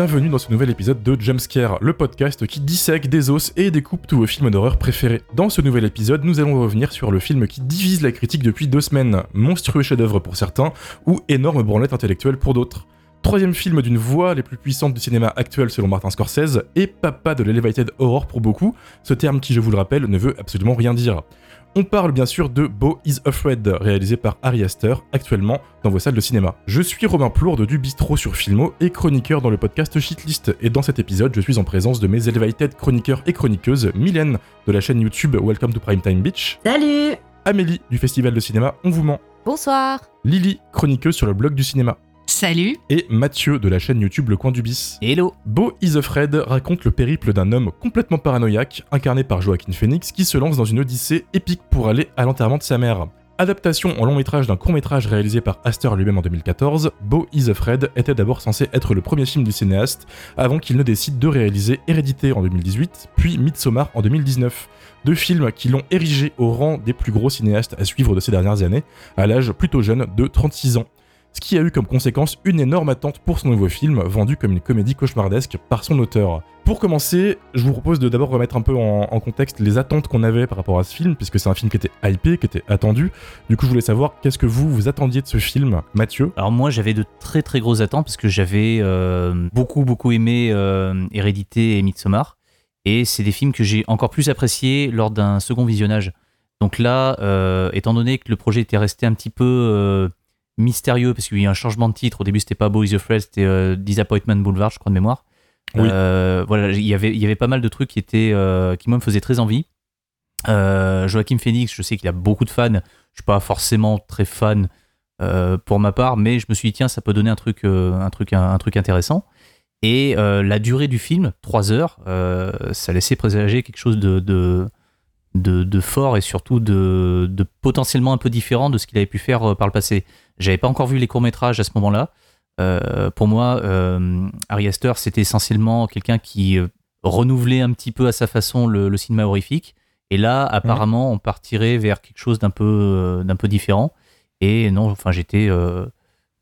Bienvenue dans ce nouvel épisode de Jumpscare, le podcast qui dissèque des os et découpe tous vos films d'horreur préférés. Dans ce nouvel épisode, nous allons revenir sur le film qui divise la critique depuis deux semaines, monstrueux chef-d'œuvre pour certains ou énorme branlette intellectuelle pour d'autres. Troisième film d'une voix les plus puissantes du cinéma actuel selon Martin Scorsese et papa de l'elevated horror pour beaucoup, ce terme qui je vous le rappelle ne veut absolument rien dire. On parle bien sûr de Beau is Afraid, réalisé par Ari Aster, actuellement dans vos salles de cinéma. Je suis Romain Plourde du Bistro sur Filmo et chroniqueur dans le podcast Shitlist, et dans cet épisode, je suis en présence de mes elevated chroniqueurs et chroniqueuses, Mylène de la chaîne YouTube Welcome to Primetime Beach. Salut Amélie du Festival de cinéma On vous ment. Bonsoir Lily, chroniqueuse sur le blog du cinéma. Salut Et Mathieu de la chaîne YouTube Le Coin du Bis. Hello Beau is Afraid raconte le périple d'un homme complètement paranoïaque, incarné par Joaquin Phoenix, qui se lance dans une odyssée épique pour aller à l'enterrement de sa mère. Adaptation en long métrage d'un court métrage réalisé par Astor lui-même en 2014, Beau is Afraid était d'abord censé être le premier film du cinéaste, avant qu'il ne décide de réaliser Hérédité en 2018, puis Midsommar en 2019. Deux films qui l'ont érigé au rang des plus gros cinéastes à suivre de ces dernières années, à l'âge plutôt jeune de 36 ans ce qui a eu comme conséquence une énorme attente pour son nouveau film, vendu comme une comédie cauchemardesque par son auteur. Pour commencer, je vous propose de d'abord remettre un peu en, contexte les attentes qu'on avait par rapport à ce film, puisque c'est un film qui était hypé, qui était attendu. Du coup, je voulais savoir qu'est-ce que vous vous attendiez de ce film, Mathieu? Alors moi, j'avais de très très grosses attentes parce que j'avais euh, beaucoup beaucoup aimé euh, Hérédité et Midsommar, et c'est des films que j'ai encore plus appréciés lors d'un second visionnage. Donc là, euh, étant donné que le projet était resté un petit peu mystérieux parce qu'il y a eu un changement de titre. Au début, c'était pas Boy the Fresh, c'était euh, Disappointment Boulevard, je crois de mémoire. Euh, voilà, il y avait, il y avait pas mal de trucs qui étaient, euh, qui moi me faisaient très envie. Joachim Phoenix, je sais qu'il a beaucoup de fans. Je suis pas forcément très fan pour ma part, mais je me suis dit tiens, ça peut donner un truc, un truc, un, truc intéressant. Et la durée du film, 3 heures, ça laissait présager quelque chose de, de, fort et surtout de, de, potentiellement un peu différent de ce qu'il avait pu faire par le passé. J'avais pas encore vu les courts-métrages à ce moment-là. Euh, pour moi, euh, Ari Aster, c'était essentiellement quelqu'un qui euh, renouvelait un petit peu à sa façon le, cinéma horrifique. Et là, apparemment, on partirait vers quelque chose d'un peu, euh, d'un peu différent. Et non, enfin, j'étais.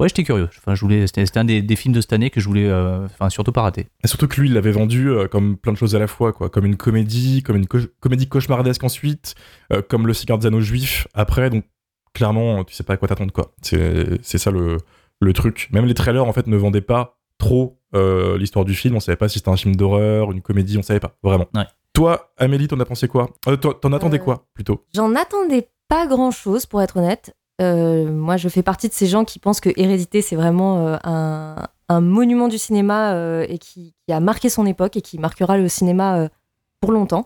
Ouais, j'étais curieux. Enfin, je voulais. C'était un des, films de cette année que je voulais, enfin, surtout pas rater. Et surtout que lui, il l'avait vendu comme plein de choses à la fois, quoi. Comme une comédie, comme une comédie cauchemardesque ensuite, comme le cigare des juif après. Donc, clairement, tu sais pas à quoi t'attendre, quoi. C'est ça le, le truc. Même les trailers, en fait, ne vendaient pas trop euh, l'histoire du film. On savait pas si c'était un film d'horreur, une comédie, on savait pas, vraiment. Toi, Amélie, t'en as pensé quoi? Euh, T'en attendais euh, quoi, plutôt? J'en attendais pas grand-chose, pour être honnête. moi, je fais partie de ces gens qui pensent que Hérédité, c'est vraiment un, un, monument du cinéma et qui, qui, a marqué son époque et qui marquera le cinéma pour longtemps.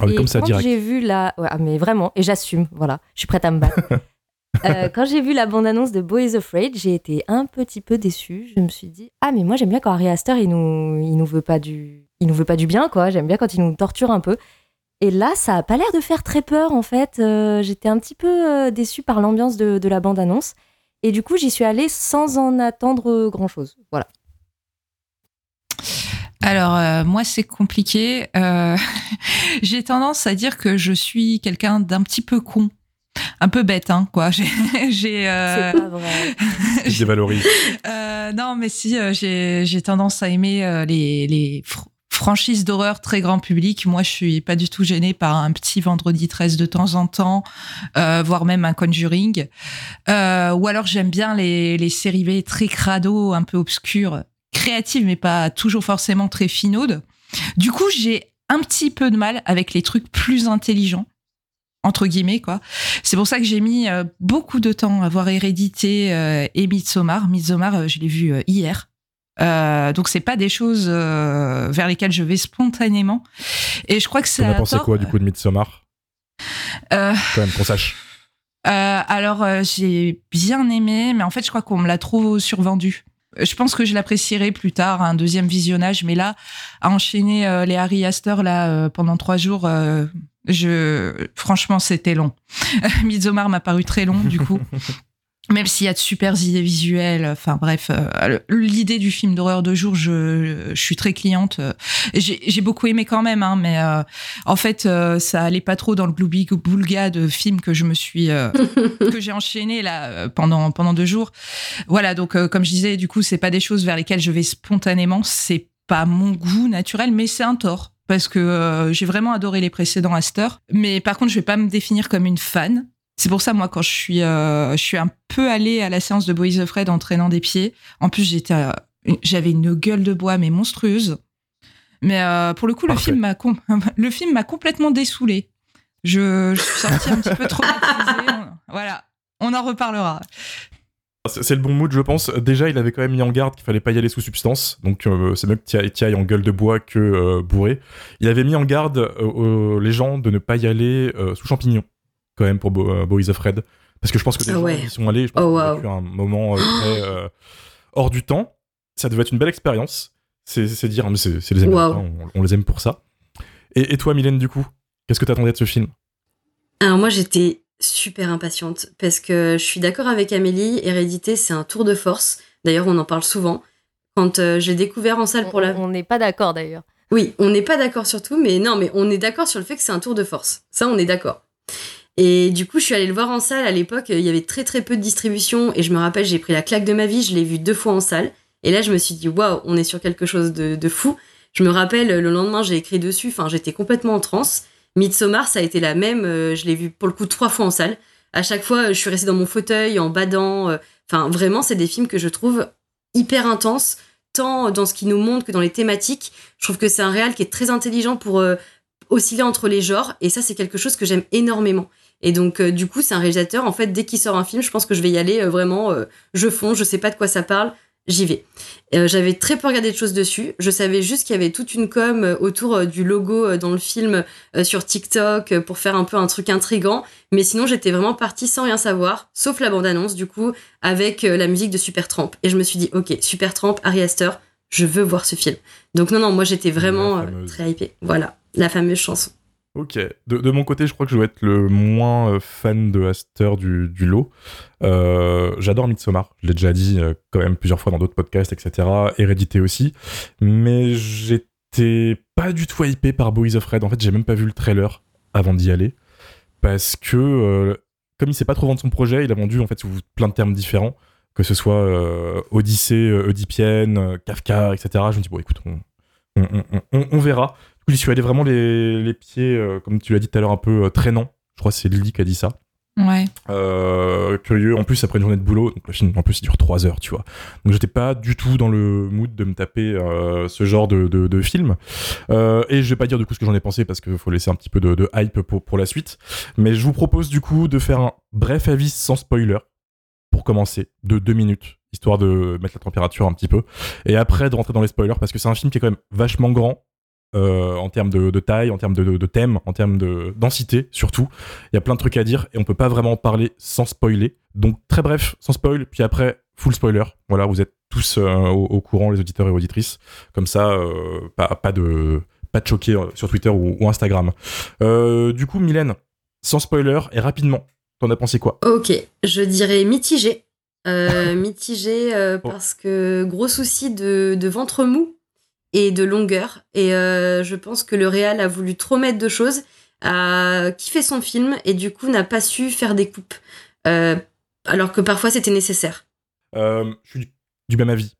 Ah et comme ça, quand j'ai vu la... Ouais, mais vraiment, et j'assume, voilà, je suis prête à me battre. Euh, quand j'ai vu la bande-annonce de Boys Afraid, j'ai été un petit peu déçue. Je me suis dit, ah, mais moi j'aime bien quand Harry Astor, il nous, il nous veut pas du, il nous veut pas du bien, quoi. J'aime bien quand il nous torture un peu. Et là, ça a pas l'air de faire très peur, en fait. Euh, j'étais un petit peu euh, déçue par l'ambiance de, de la bande-annonce. Et du coup, j'y suis allée sans en attendre grand-chose. Voilà. Alors moi c'est compliqué. J'ai tendance à dire que je suis quelqu'un d'un petit peu con un peu bête, hein, quoi. J'ai, euh... C'est pas vrai. dévalorise. euh, non, mais si, euh, j'ai, j'ai tendance à aimer euh, les, les franchises d'horreur très grand public. Moi, je suis pas du tout gênée par un petit Vendredi 13 de temps en temps, euh, voire même un Conjuring. Euh, ou alors, j'aime bien les, les séries B très crado, un peu obscures, créatives, mais pas toujours forcément très finaudes. Du coup, j'ai un petit peu de mal avec les trucs plus intelligents entre guillemets quoi. C'est pour ça que j'ai mis euh, beaucoup de temps à voir Hérédité euh, et Midsommar. Midsommar, euh, je l'ai vu hier. donc c'est pas des choses vers lesquelles je vais spontanément. Et je crois que c'est. Tu as pensé quoi du coup de Midsommar? Quand même qu'on sache. alors j'ai bien aimé, mais en fait je crois qu'on me l'a trop survendu. Je pense que je l'apprécierai plus tard, un deuxième visionnage, mais là, à enchaîner les Harry Astor là pendant trois jours, je, franchement, c'était long. Midsommar m'a paru très long, du coup. même s'il y a de super idées visuelles, enfin bref, euh, l'idée du film d'horreur de jour, je, je, suis très cliente. J'ai beaucoup aimé quand même, hein, mais euh, en fait, euh, ça allait pas trop dans le gloubi boulga de film que je me suis que j'ai enchaîné là pendant pendant deux jours. Voilà, donc comme je disais, du coup, c'est pas des choses vers lesquelles je vais spontanément. C'est pas mon goût naturel, mais c'est un tort parce que j'ai vraiment adoré les précédents Aster. Mais par contre, je vais pas me définir comme une fan. C'est pour ça, moi, quand je suis, euh, je suis un peu allée à la séance de Boys of Fred en traînant des pieds. En plus, j'étais, euh, j'avais une gueule de bois, mais monstrueuse. Mais euh, pour le coup, le film m'a le film m'a complètement dessoulé. Je, je, suis sortie un petit peu trop Voilà, on en reparlera. C'est le bon mood, je pense. Déjà, il avait quand même mis en garde qu'il fallait pas y aller sous substance. Donc, c'est mieux que tu ailles en gueule de bois que bourré. Il avait mis en garde les gens de ne pas y aller sous champignons quand même pour euh, Boys of Red. Parce que je pense que des ah gens qui sont allés, je pense oh, wow. un moment euh, très euh, hors du temps. Ça devait être une belle expérience. C'est dire, mais c'est les Américains, on, les aime pour ça. Et, toi, Mylène, du coup, qu'est-ce que tu attendais de ce film? Alors moi, j'étais super impatiente parce que je suis d'accord avec Amélie, Hérédité, c'est un tour de force. D'ailleurs, on en parle souvent. Quand j'ai découvert en salle pour la... On n'est pas d'accord d'ailleurs. Oui, on n'est pas d'accord sur tout, mais non, mais on est d'accord sur le fait que c'est un tour de force. Ça, on est d'accord. Et du coup, je suis allée le voir en salle. À l'époque, il y avait très très peu de distribution. Et je me rappelle, j'ai pris la claque de ma vie. Je l'ai vu deux fois en salle. Et là, je me suis dit, waouh, on est sur quelque chose de, fou. Je me rappelle, le lendemain, j'ai écrit dessus. Enfin, j'étais complètement en transe. Midsommar, ça a été la même. Euh, je l'ai vu pour le coup trois fois en salle. À chaque fois, je suis restée dans mon fauteuil, en badant. Euh, enfin, vraiment, c'est des films que je trouve hyper intenses, tant dans ce qu'il nous montre que dans les thématiques. Je trouve que c'est un réal qui est très intelligent pour euh, osciller entre les genres. Et ça, c'est quelque chose que j'aime énormément. Et donc, euh, du coup, c'est un réalisateur, en fait, dès qu'il sort un film, je pense que je vais y aller euh, vraiment, euh, je fonce, je sais pas de quoi ça parle, j'y vais. J'avais très peu regardé de choses dessus. Je savais juste qu'il y avait toute une com autour du logo dans le film sur TikTok pour faire un peu un truc intrigant. Mais sinon, j'étais vraiment partie sans rien savoir, sauf la bande-annonce, du coup, avec la musique de Supertramp. Et je me suis dit, ok, Supertramp, Harry Astor, je veux voir ce film. Donc non, non, moi j'étais vraiment très hypée. Voilà, la fameuse chanson. Ok. De, mon côté, je crois que je vais être le moins euh, fan de Aster du, lot. Euh, j'adore Midsommar. Je l'ai déjà dit euh, quand même plusieurs fois dans d'autres podcasts, etc. Hérédité aussi. Mais j'étais pas du tout hypé par Boys of Red. En fait, j'ai même pas vu le trailer avant d'y aller. Parce que, comme il sait pas trop vendre son projet, il a vendu en fait sous plein de termes différents. Que ce soit Odyssée, Oedipienne, Kafka, etc. Je me dis, bon, écoute, on verra. J'y suis allé vraiment les, pieds, euh, comme tu l'as dit tout à l'heure, un peu euh, traînant. Je crois que c'est Lily qui a dit ça. Ouais. Euh, curieux. En plus, après une journée de boulot, donc le film, en plus, il dure 3 heures, tu vois. Donc, j'étais pas du tout dans le mood de me taper ce genre de, de, film. et je vais pas dire du coup ce que j'en ai pensé parce qu'il faut laisser un petit peu de, hype pour, pour la suite. Mais je vous propose du coup de faire un bref avis sans spoiler pour commencer, de 2 minutes, histoire de mettre la température un petit peu. Et après, de rentrer dans les spoilers parce que c'est un film qui est quand même vachement grand euh, en termes de, taille, en termes de, de, thème, en termes de densité surtout. Il y a plein de trucs à dire et on peut pas vraiment parler sans spoiler. Donc très bref, sans spoil, puis après full spoiler. Voilà, vous êtes tous euh, au, courant, les auditeurs et auditrices. Comme ça, euh, pas, pas, de pas de choquer sur Twitter ou, Instagram. du coup, Mylène, sans spoiler et rapidement, t'en as pensé quoi? Ok, je dirais mitigé. mitigé oh. parce que gros souci de ventre mou et de longueur. Et euh, je pense que le réal a voulu trop mettre de choses, a kiffé son film et du coup n'a pas su faire des coupes. Euh, alors que parfois c'était nécessaire. Euh, je suis du même avis.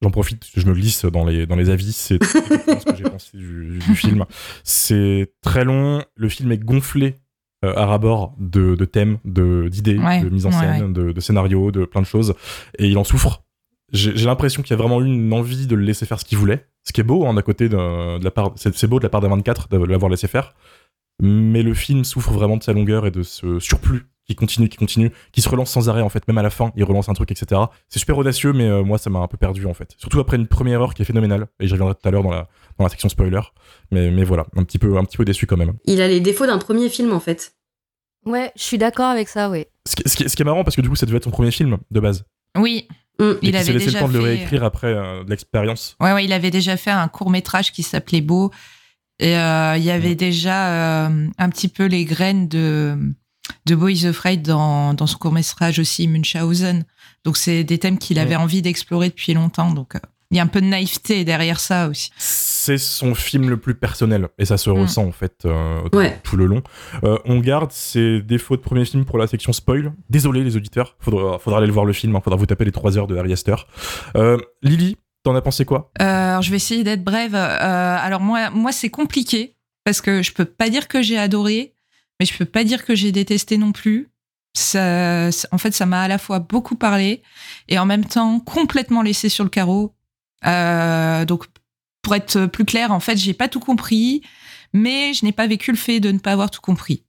J'en profite, je me glisse dans les, dans les avis, c'est ce que j'ai pensé du, film. C'est très long, le film est gonflé à rabord de, de thèmes, d'idées, de, mise en scène, de, de scénarios, de plein de choses, et il en souffre. J'ai l'impression qu'il y a vraiment eu une envie de le laisser faire ce qu'il voulait, ce qui est beau, hein, à côté de, la part, c'est beau de la part des 24 de l'avoir laissé faire. Mais le film souffre vraiment de sa longueur et de ce surplus qui continue, qui continue, qui se relance sans arrêt en fait, même à la fin, il relance un truc, etc. C'est super audacieux, mais euh, moi ça m'a un peu perdu en fait. Surtout après une première heure qui est phénoménale, et j'y reviendrai tout à l'heure dans la, dans la section spoiler. Mais, mais voilà, un petit, peu, un petit peu déçu quand même. Il a les défauts d'un premier film en fait. Ouais, je suis d'accord avec ça, oui. Ce qui, ce, qui, est marrant parce que du coup ça devait être son premier film de base. Oui. Mm. Il, avait laissé le temps de le réécrire après euh, l'expérience. Ouais, ouais, il avait déjà fait un court métrage qui s'appelait Beau. Et euh, il y avait déjà euh, un petit peu les graines de de Boys Afraid dans, dans son court-métrage aussi, Munchausen. Donc, c'est des thèmes qu'il avait envie d'explorer depuis longtemps. Donc, euh, il y a un peu de naïveté derrière ça aussi. C'est son film le plus personnel et ça se Mm. ressent en fait euh, Ouais. tout le long. Euh, on garde ses défauts de premier film pour la section spoil. Désolé les auditeurs, faudra, faudra aller le voir le film, hein, faudra vous taper les 3 heures de Harry Astor. Euh, Lily, t'en as pensé quoi? Alors, je vais essayer d'être brève. Alors, moi, moi c'est compliqué parce que je peux pas dire que j'ai adoré, mais je peux pas dire que j'ai détesté non plus. Ça, ça- en fait, ça m'a à la fois beaucoup parlé et en même temps complètement laissé sur le carreau. Euh, donc, pour être plus clair, en fait, j'ai pas tout compris, mais je n'ai pas vécu le fait de ne pas avoir tout compris.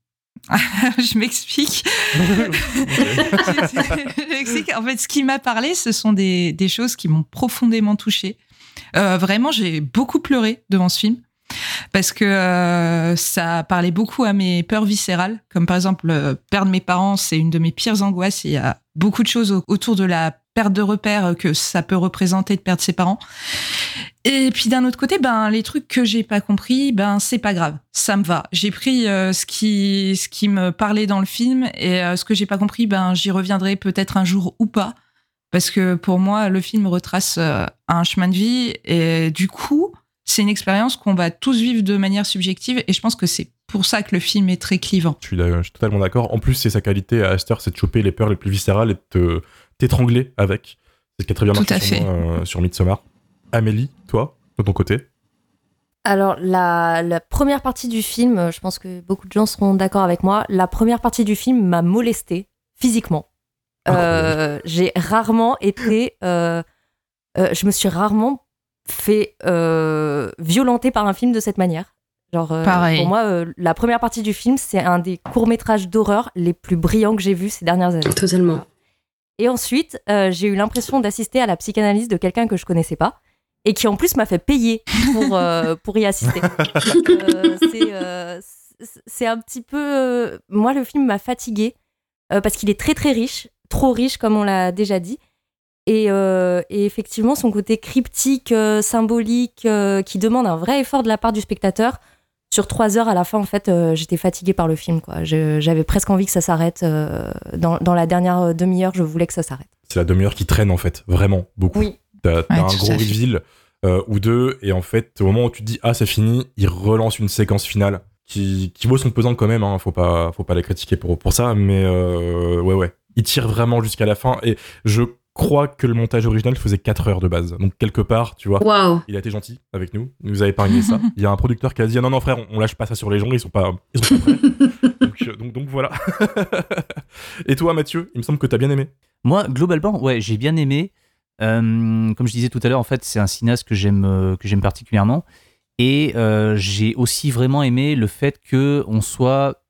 je m'explique. En fait, ce qui m'a parlé, ce sont des, des choses qui m'ont profondément touchée. Euh, vraiment, j'ai beaucoup pleuré devant ce film parce que euh, ça parlait beaucoup à mes peurs viscérales, comme par exemple euh, perdre mes parents, c'est une de mes pires angoisses. Il y a beaucoup de choses au- autour de la perte de repères que ça peut représenter de perdre ses parents. Et puis d'un autre côté, ben les trucs que j'ai pas compris, ben c'est pas grave, ça me va. J'ai pris euh, ce qui ce qui me parlait dans le film et euh, ce que j'ai pas compris, ben j'y reviendrai peut-être un jour ou pas. Parce que pour moi, le film retrace un chemin de vie et du coup, c'est une expérience qu'on va tous vivre de manière subjective et je pense que c'est pour ça que le film est très clivant. je suis, d'a- je suis totalement d'accord. En plus, c'est sa qualité à Astor, c'est de choper les peurs les plus viscérales et de te- t'étrangler avec. C'est ce qui a très bien Tout marché à sur, fait. moi, euh, sur Midsommar. Amélie, toi, de ton côté? Alors, la, la première partie du film, euh, je pense que beaucoup de gens seront d'accord avec moi, la première partie du film m'a molestée physiquement. Euh, J'ai rarement été. euh, euh, je me suis rarement fait euh, violenter par un film de cette manière. Genre, euh, Pareil. Pour moi, euh, la première partie du film, c'est un des courts-métrages d'horreur les plus brillants que j'ai vus ces dernières années. Totalement. Et ensuite, euh, j'ai eu l'impression d'assister à la psychanalyse de quelqu'un que je connaissais pas et qui en plus m'a fait payer pour, euh, pour y assister. Euh, c'est, euh, un petit peu. euh, moi, le film m'a fatiguée euh, parce qu'il est très très riche, trop riche comme on l'a déjà dit. Et, euh, et effectivement, son côté cryptique, euh, symbolique, euh, qui demande un vrai effort de la part du spectateur. Sur trois heures à la fin, en fait, euh, j'étais fatiguée par le film. quoi. Je- J'avais presque envie que ça s'arrête. euh, dans, dans la dernière demi-heure, je voulais que ça s'arrête. C'est la demi-heure qui traîne en fait, vraiment, beaucoup. Oui. T'as t'as Ouais, un gros reveal euh, ou deux, et en fait, au moment où tu te dis ah c'est fini, il relance une séquence finale qui, qui vaut son pesant quand même. Hein, faut pas faut pas la critiquer pour pour ça, mais euh, ouais ouais, il tire vraiment jusqu'à la fin. Et je crois que le montage original faisait 4 heures de base. Donc quelque part, tu vois, il a été gentil avec nous, il nous a épargné ça. Il y a un producteur qui a dit ah non non frère, on, on lâche pas ça sur les gens, ils sont pas ils sont pas prêts. donc, euh, donc donc voilà. et toi Mathieu, il me semble que t'as bien aimé. Moi, globalement, ouais, j'ai bien aimé. Euh, comme je disais tout à l'heure, en fait, c'est un cinéaste que j'aime euh, que j'aime particulièrement. Et euh, j'ai aussi vraiment aimé le fait que on soit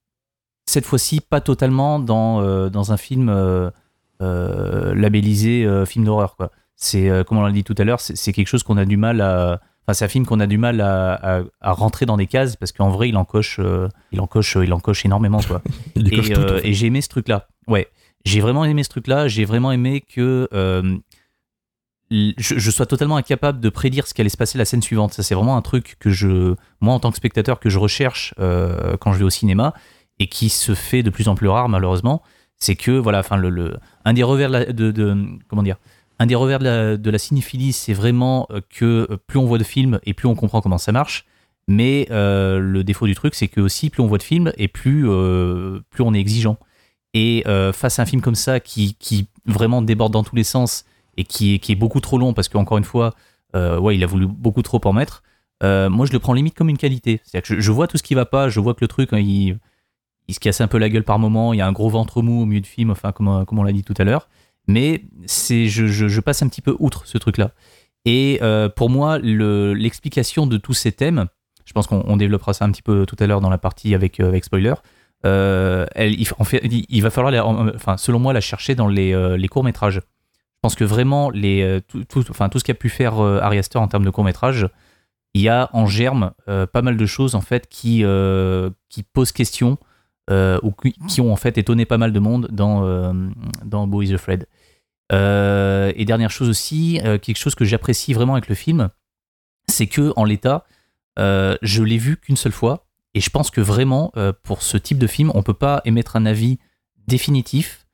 cette fois-ci pas totalement dans, euh, dans un film labellisé euh, film d'horreur. quoi. C'est euh, comme on l'a dit tout à l'heure, c'est quelque chose qu'on a du mal à. Enfin, c'est un film qu'on a du mal à, à- à rentrer dans des cases parce qu'en vrai, il en coche, euh, il en coche, il en coche énormément, quoi Il y coche et, tout, en euh, fait. et j'ai aimé ce truc-là. Ouais, j'ai vraiment aimé ce truc-là. J'ai vraiment aimé que euh, je, je sois totalement incapable de prédire ce qui allait se passer la scène suivante. Ça, c'est vraiment un truc que je, moi, en tant que spectateur, que je recherche euh, quand je vais au cinéma et qui se fait de plus en plus rare, malheureusement. C'est que, voilà, enfin, un des revers de, comment dire, un des revers de la, cinéphilie, c'est vraiment euh, que euh, plus on voit de films et plus on comprend comment ça marche. Mais euh, le défaut du truc, c'est que aussi plus on voit de films et plus, plus on est exigeant. Et face à un film comme ça qui, qui vraiment déborde dans tous les sens et qui est, qui est beaucoup trop long parce qu'encore une fois, ouais, il a voulu beaucoup trop en mettre. moi, je le prends limite comme une qualité. C'est-à-dire que je, je vois tout ce qui va pas, je vois que le truc, hein, il, il se casse un peu la gueule par moment, il y a un gros ventre mou au milieu du film, enfin, comme, comme on l'a dit tout à l'heure. Mais c'est, je, je, passe un petit peu outre ce truc-là. Et euh, pour moi, le- l'explication de tous ces thèmes, je pense qu'on on développera ça un petit peu tout à l'heure dans la partie avec, euh, avec spoiler. Euh, il, il, va falloir, enfin, selon moi, la chercher dans les, euh, les courts métrages. Je pense que vraiment, les, euh, tout, enfin, tout ce qu'a pu faire euh, Ari Aster en termes de courts métrages, il y a en germe euh, pas mal de choses en fait qui, euh, qui posent question euh, ou qui, ont en fait étonné pas mal de monde dans, euh, dans Bo is Afraid. Euh, et dernière chose aussi, euh, quelque chose que j'apprécie vraiment avec le film, c'est que en l'état, euh, je l'ai vu qu'une seule fois et je pense que vraiment, euh, pour ce type de film, on peut pas émettre un avis définitif,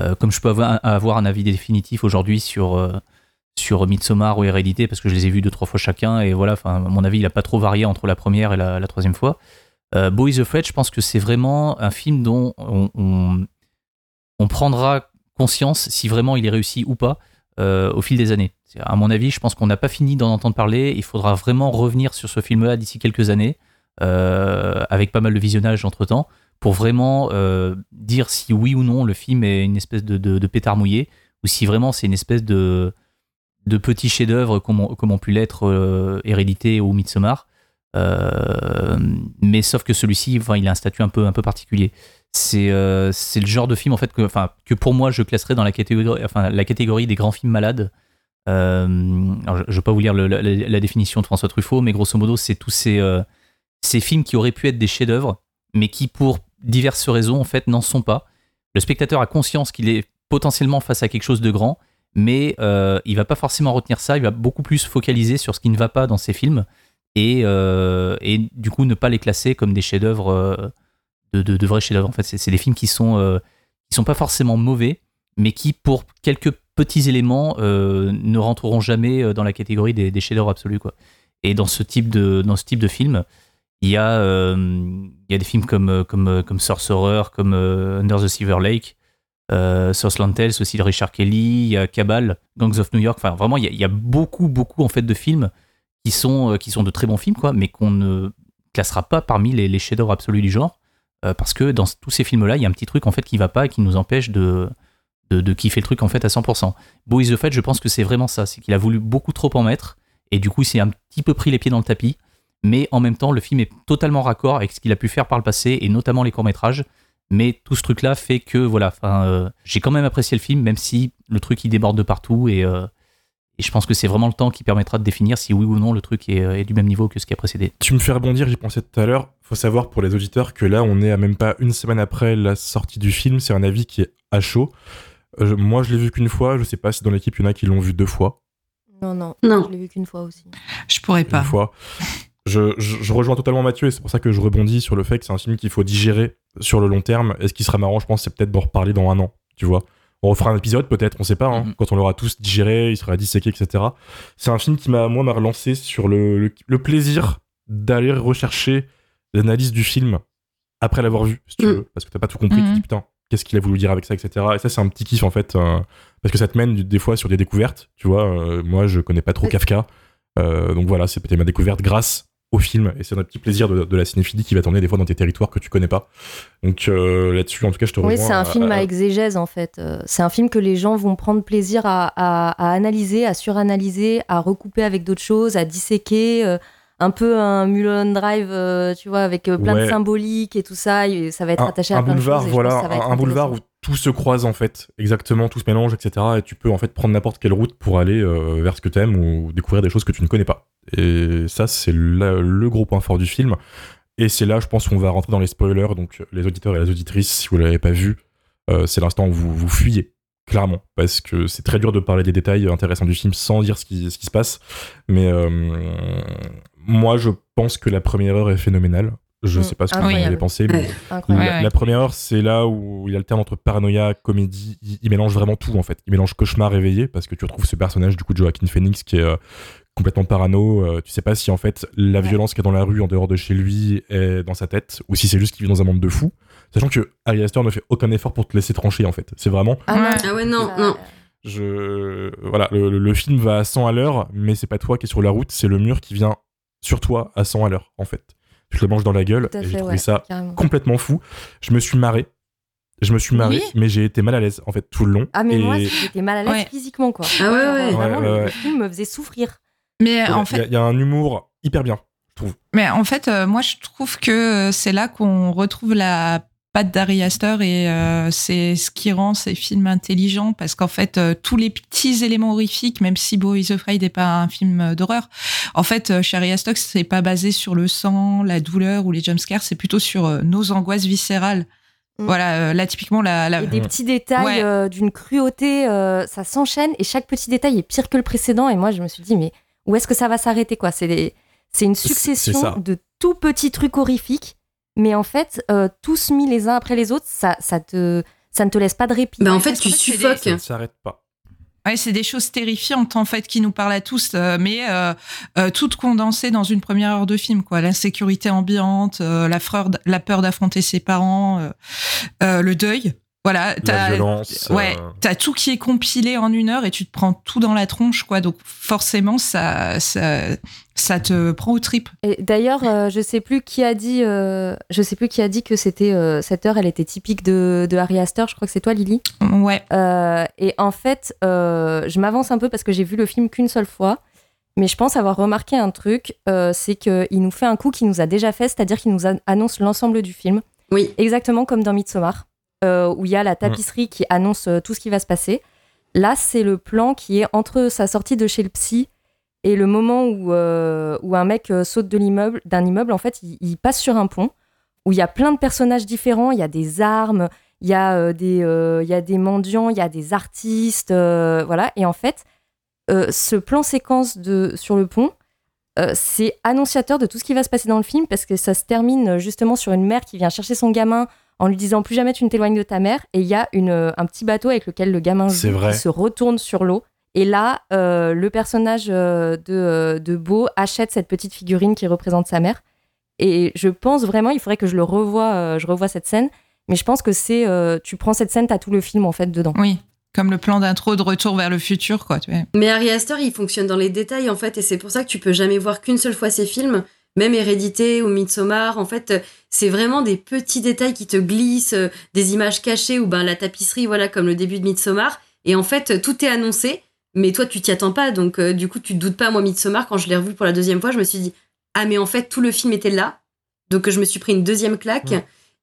euh, comme je peux avoir, un avis définitif aujourd'hui sur, euh, sur Midsommar ou Hérédité, parce que je les ai vus deux, trois fois chacun, et voilà, mon avis, il a pas trop varié entre la première et la troisième fois. Euh, Boys Afraid, je pense que c'est vraiment un film dont on, on, on prendra conscience si vraiment il est réussi ou pas euh, au fil des années. À mon avis, je pense qu'on n'a pas fini d'en entendre parler. Il faudra vraiment revenir sur ce film-là d'ici quelques années, euh, avec pas mal de visionnage entre temps, pour vraiment euh, dire si oui ou non le film est une espèce de, pétard mouillé, ou si vraiment c'est une espèce de, petit chef-d'œuvre comme, ont- comme pu l'être Hérédité ou Midsommar. Euh, mais sauf que celui-ci, enfin, il a un statut un peu, un peu particulier. C'est euh, le genre de film en fait que, enfin, que pour moi je classerais dans la catégorie, enfin, la catégorie des grands films malades. Euh, alors, je ne vais pas vous lire la, définition de François Truffaut, mais grosso modo, c'est tous ces, euh, ces films qui auraient pu être des chefs-d'œuvre, mais qui, pour diverses raisons, en fait, n'en sont pas. Le spectateur a conscience qu'il est potentiellement face à quelque chose de grand, mais il va pas forcément retenir ça. Il va beaucoup plus focaliser sur ce qui ne va pas dans ces films et, euh, et du coup ne pas les classer comme des chefs-d'œuvre, euh, de, de- vrais chefs-d'œuvre. En fait, c'est des films qui sont euh, qui sont pas forcément mauvais, mais qui, pour quelques petits éléments, ne rentreront jamais dans la catégorie des, chefs-d'œuvre absolus. Quoi. Et dans ce type de, dans ce type de film, il y, a, il y a des films comme, comme, comme Sorcerer, comme Under the Silver Lake, euh, Southland Tales aussi de Richard Kelly, il y a Cabal, Gangs of New York. Enfin, vraiment, il y a, y a beaucoup, beaucoup en fait de films qui sont, euh, qui sont de très bons films, quoi, mais qu'on ne classera pas parmi les, les chefs-d'œuvre absolus du genre, euh, parce que dans tous ces films-là, il y a un petit truc en fait qui va pas et qui nous empêche de, de, de kiffer le truc en fait à 100%. Boys the Fed, je pense que c'est vraiment ça, c'est qu'il a voulu beaucoup trop en mettre, et du coup, il s'est un petit peu pris les pieds dans le tapis, mais en même temps, le film est totalement raccord avec ce qu'il a pu faire par le passé, et notamment les courts-métrages. Mais tout ce truc-là fait que, voilà, euh, j'ai quand même apprécié le film, même si le truc il déborde de partout, et, et je pense que c'est vraiment le temps qui permettra de définir si oui ou non le truc est, est du même niveau que ce qui a précédé. Tu me fais rebondir, j'y pensais tout à l'heure. Faut savoir pour les auditeurs que là, on est à même pas une semaine après la sortie du film. C'est un avis qui est à chaud. Euh, moi, je l'ai vu qu'une fois. Je sais pas si dans l'équipe, il y en a qui l'ont vu deux fois. Non, non, Non. je l'ai vu qu'une fois aussi. Je pourrais pas. Une fois. Je, je- je rejoins totalement Mathieu et c'est pour ça que je rebondis sur le fait que c'est un film qu'il faut digérer sur le long terme. Et ce qui sera marrant, je pense, c'est peut-être d'en reparler dans un an. Tu vois On refera un épisode peut-être, on sait pas. hein. Mhm. Quand on l'aura tous digéré, il sera disséqué, etc. C'est un film qui m'a, moi, m'a relancé sur le, le, le plaisir d'aller rechercher l'analyse du film après l'avoir vu, si tu Mm. veux. Parce que t'as pas tout compris, tu te Mhm. dis putain, qu'est-ce qu'il a voulu dire avec ça, etc. Et ça, c'est un petit kiff en fait. euh, parce que ça te mène du- des fois sur des découvertes. Tu vois, euh, moi, je connais pas trop. Kafka. Euh, donc voilà, c'est peut-être ma découverte grâce au film. Et c'est un petit plaisir de, de la cinéphilie qui va t'emmener des fois dans tes territoires que tu connais pas. Donc euh, là-dessus, en tout cas, je te rejoins. Oui, c'est un film à- à exégèse en fait. Euh, C'est un film que les gens vont prendre plaisir à, à- à analyser, à suranalyser, à recouper avec d'autres choses, à disséquer. euh, un peu un Mulholland Drive, euh, tu vois, avec euh, plein Ouais. de symboliques et tout ça. et ça va être attaché un à plein boulevard, de choses. voilà, un, un boulevard où. Tout se croise en fait, exactement, tout se mélange, etc. Et tu peux en fait prendre n'importe quelle route pour aller euh, vers ce que t'aimes ou découvrir des choses que tu ne connais pas. Et ça, c'est le gros point fort du film. Et c'est là, je pense qu'on va rentrer dans les spoilers. Donc, les auditeurs et les auditrices, si vous l'avez pas vu, euh, c'est l'instant où vous, vous fuyez, clairement. Parce que c'est très dur de parler des détails intéressants du film sans dire ce qui, ce qui se passe. Mais euh, moi, je pense que la première heure est phénoménale. Je Mm, sais pas ce que vous en avez pensé, mais la, Ouais, la ouais. première heure, c'est là où il alterne entre paranoïa, comédie. Il, il mélange vraiment tout en fait. Il mélange cauchemar réveillé parce que tu retrouves ce personnage du coup de Joaquin Phoenix qui est euh, complètement parano. Euh, tu sais pas si en fait la Ouais. violence qu'il y a dans la rue en dehors de chez lui est dans sa tête ou si c'est juste qu'il vit dans un monde de fous. Sachant que Ari Aster ne fait aucun effort pour te laisser trancher en fait. C'est vraiment Ah Ouais. Ah ouais, non, non. je voilà le, le- le film va à 100 à l'heure mais c'est pas toi qui es sur la route c'est le mur qui vient sur toi à 100 à l'heure en fait tu te le manges dans la gueule j'ai trouvé ouais, ça carrément. complètement fou je me suis marré je me suis marré Oui. mais j'ai été mal à l'aise en fait tout le long Ah mais et moi j'étais mal à l'aise Ouais. physiquement quoi. Ah ouais. Vraiment Ouais, le, ouais, le film me faisait souffrir. Mais Ouais, en il fait, y a- il y, a un humour hyper bien je trouve Mais en fait, euh, moi, je trouve que euh, c'est là qu'on retrouve la patte d'Ari Aster et euh, c'est ce qui rend ces films intelligents parce qu'en fait, euh, tous les petits éléments horrifiques, même si Boys Afraid n'est pas un film euh, d'horreur, en fait, chez Ari Aster, c'est pas basé sur le sang, la douleur ou les jumpscares, c'est plutôt sur euh, nos angoisses viscérales. Mm. Voilà, euh, là, typiquement, la, la- Et des petits détails Ouais. euh, d'une cruauté, euh, ça s'enchaîne et chaque petit détail est pire que le précédent. Et moi, je me suis dit, mais où est-ce que ça va s'arrêter quoi? C'est des- c'est une succession de tout petits trucs horrifiques mais en fait, euh, tous mis les uns après les autres, ça, ça, te, ça ne te laisse pas de répit. Bah en fait, tu des- suffoques. Ça ne s'arrête pas. Ouais, c'est des choses terrifiantes en fait qui nous parlent à tous, euh, mais euh, euh, toutes condensées dans une première heure de film, quoi. L'insécurité ambiante, euh, la, freur- la peur d'affronter ses parents, euh, euh, le deuil. Voilà, t'as-. Ouais, euh, t'as tout qui est compilé en une heure et tu te prends tout dans la tronche, quoi. Donc forcément, ça, ça, ça te prend aux tripes. Et d'ailleurs, euh, je sais plus qui a dit, euh, je sais plus qui a dit que c'était euh, cette heure, elle était typique de, de Harry Astor. Je crois que c'est toi, Lily. Ouais. Euh, et en fait, euh, je m'avance un peu parce que j'ai vu le film qu'une seule fois. Mais je pense avoir remarqué un truc, euh, c'est qu'il nous fait un coup qu'il nous a déjà fait, c'est-à-dire qu'il nous annonce l'ensemble du film, Oui. exactement comme dans Midsommar, euh, où il y a la tapisserie qui annonce euh, tout ce qui va se passer. Là, c'est le plan qui est entre sa sortie de chez le psy et le moment où, euh, où un mec saute de l'immeuble, d'un immeuble. En fait, il, il passe sur un pont où il y a plein de personnages différents, il y a des armes, il y, a, euh, des, il y a des mendiants, il y a des artistes, voilà. Et en fait, ce plan séquence de, sur le pont, euh, c'est annonciateur de tout ce qui va se passer dans le film parce que ça se termine justement sur une mère qui vient chercher son gamin en lui disant plus jamais tu ne t'éloignes de ta mère et il y a une, euh, un petit bateau avec lequel le gamin C'est joue vrai. se retourne sur l'eau et là euh, le personnage euh, de, de Beau achète cette petite figurine qui représente sa mère et je pense vraiment il faudrait que je le revoie euh, je revois cette scène mais je pense que c'est euh, tu prends cette scène t'as tout le film en fait dedans Oui. Comme le plan d'intro de Retour vers le futur, quoi. Mais Harry Astor, il fonctionne dans les détails en fait, et c'est pour ça que tu peux jamais voir qu'une seule fois ses films, même Hérédité ou Midsommar. En fait, euh, c'est vraiment des petits détails qui te glissent, euh, des images cachées ou ben la tapisserie, voilà, comme le début de Midsommar. Et en fait, euh, tout est annoncé, mais toi, tu t'y attends pas. Donc, euh, du coup, tu te doutes pas. Moi, Midsommar, quand je l'ai revu pour la deuxième fois, je me suis dit ah mais en fait, tout le film était là. Donc, je me suis pris une deuxième claque.